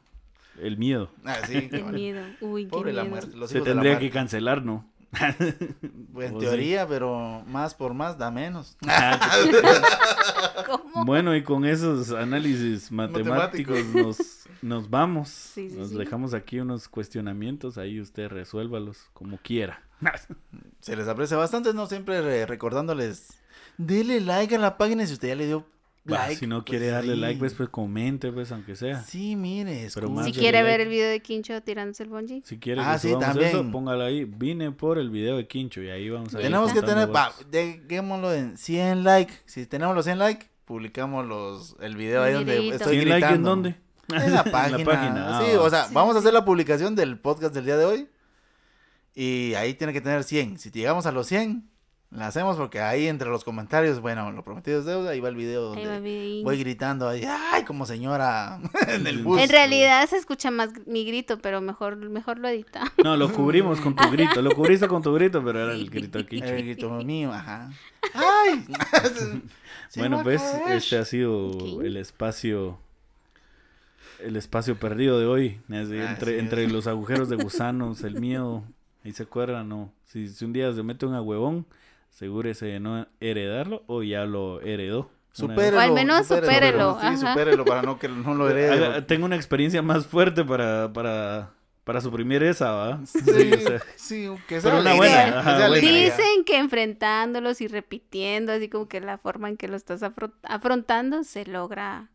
El miedo. Ah, sí, Qué cabal. miedo. Uy, qué la miedo. muerte. los Se la tendría que cancelar, ¿no? Pues, en sí. teoría, pero más por más da menos. ¿Cómo? Bueno, y con esos análisis matemáticos nos, nos vamos. Sí, sí, nos sí. dejamos aquí unos cuestionamientos. Ahí usted resuélvalos como quiera. Se les aprecia bastante, ¿no? Siempre recordándoles, dele like a la página si usted ya le dio Si no pues, quiere darle like, pues, pues comente, pues, aunque sea. Sí, mire, Pero escuche. más Si quiere like. ver el video de Quincho tirándose el bungee. Si quiere Ah, que sí, subamos también. eso, póngalo ahí. Vine por el video de Quincho y ahí vamos a ir Tenemos que tener, va, votos. dejémoslo en 100 like. Si tenemos los 100 like, publicamos los, el video ahí donde estoy 100 like en dónde? En la página. página, ah, sí, o sea, Sí, vamos a hacer la publicación del podcast del día de hoy. Y ahí tiene que tener 100. Si llegamos a los 100, la hacemos porque ahí entre los comentarios, bueno, lo prometido es deuda. Ahí va el video donde va voy gritando ahí, ay, como señora en el bus. En realidad se escucha más mi grito, pero mejor, mejor lo edita. No, lo cubrimos con tu grito. Lo cubriste con tu grito, pero era el grito de Quincho. El grito mío, ajá. ¡Ay! Bueno, pues este ha sido el espacio el espacio perdido de hoy. Entre, es. entre los agujeros de gusanos, el miedo. Ahí se acuerdan, ¿no? Si, si un día se mete un agüevón, asegúrese de no heredarlo o ya lo heredó. Una. Supérelo, O al menos supérelo, Sí, supérelo para no que no lo herede. Haga- tengo una experiencia más fuerte para, para, para suprimir esa, ¿va? Sí, o sea, sí, que Pero sea una la buena, ajá. Dicen que enfrentándolos y repitiendo, así como que la forma en que lo estás afro- afrontando, se logra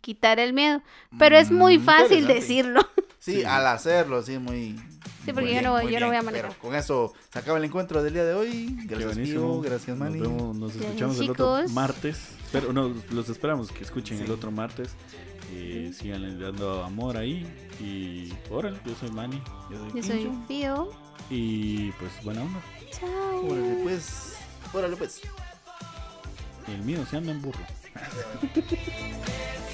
quitar el miedo. Pero es muy Mm, fácil decirlo. Sí, Sí. al hacerlo, sí, muy. Sí, porque muy yo no yo no voy a bien. manejar. Pero con eso se acaba el encuentro del día de hoy. Gracias. Pío. Gracias, Manny. Nos, vemos, nos Gracias, escuchamos el otro martes. Pero no, los esperamos que escuchen el otro martes. Y sigan dando amor ahí. Y órale, yo soy Manny. Yo soy Yo soy. Fío. Y pues buena onda. Chao. Órale, pues. Órale, pues. El mío se anda en burro. Yeah.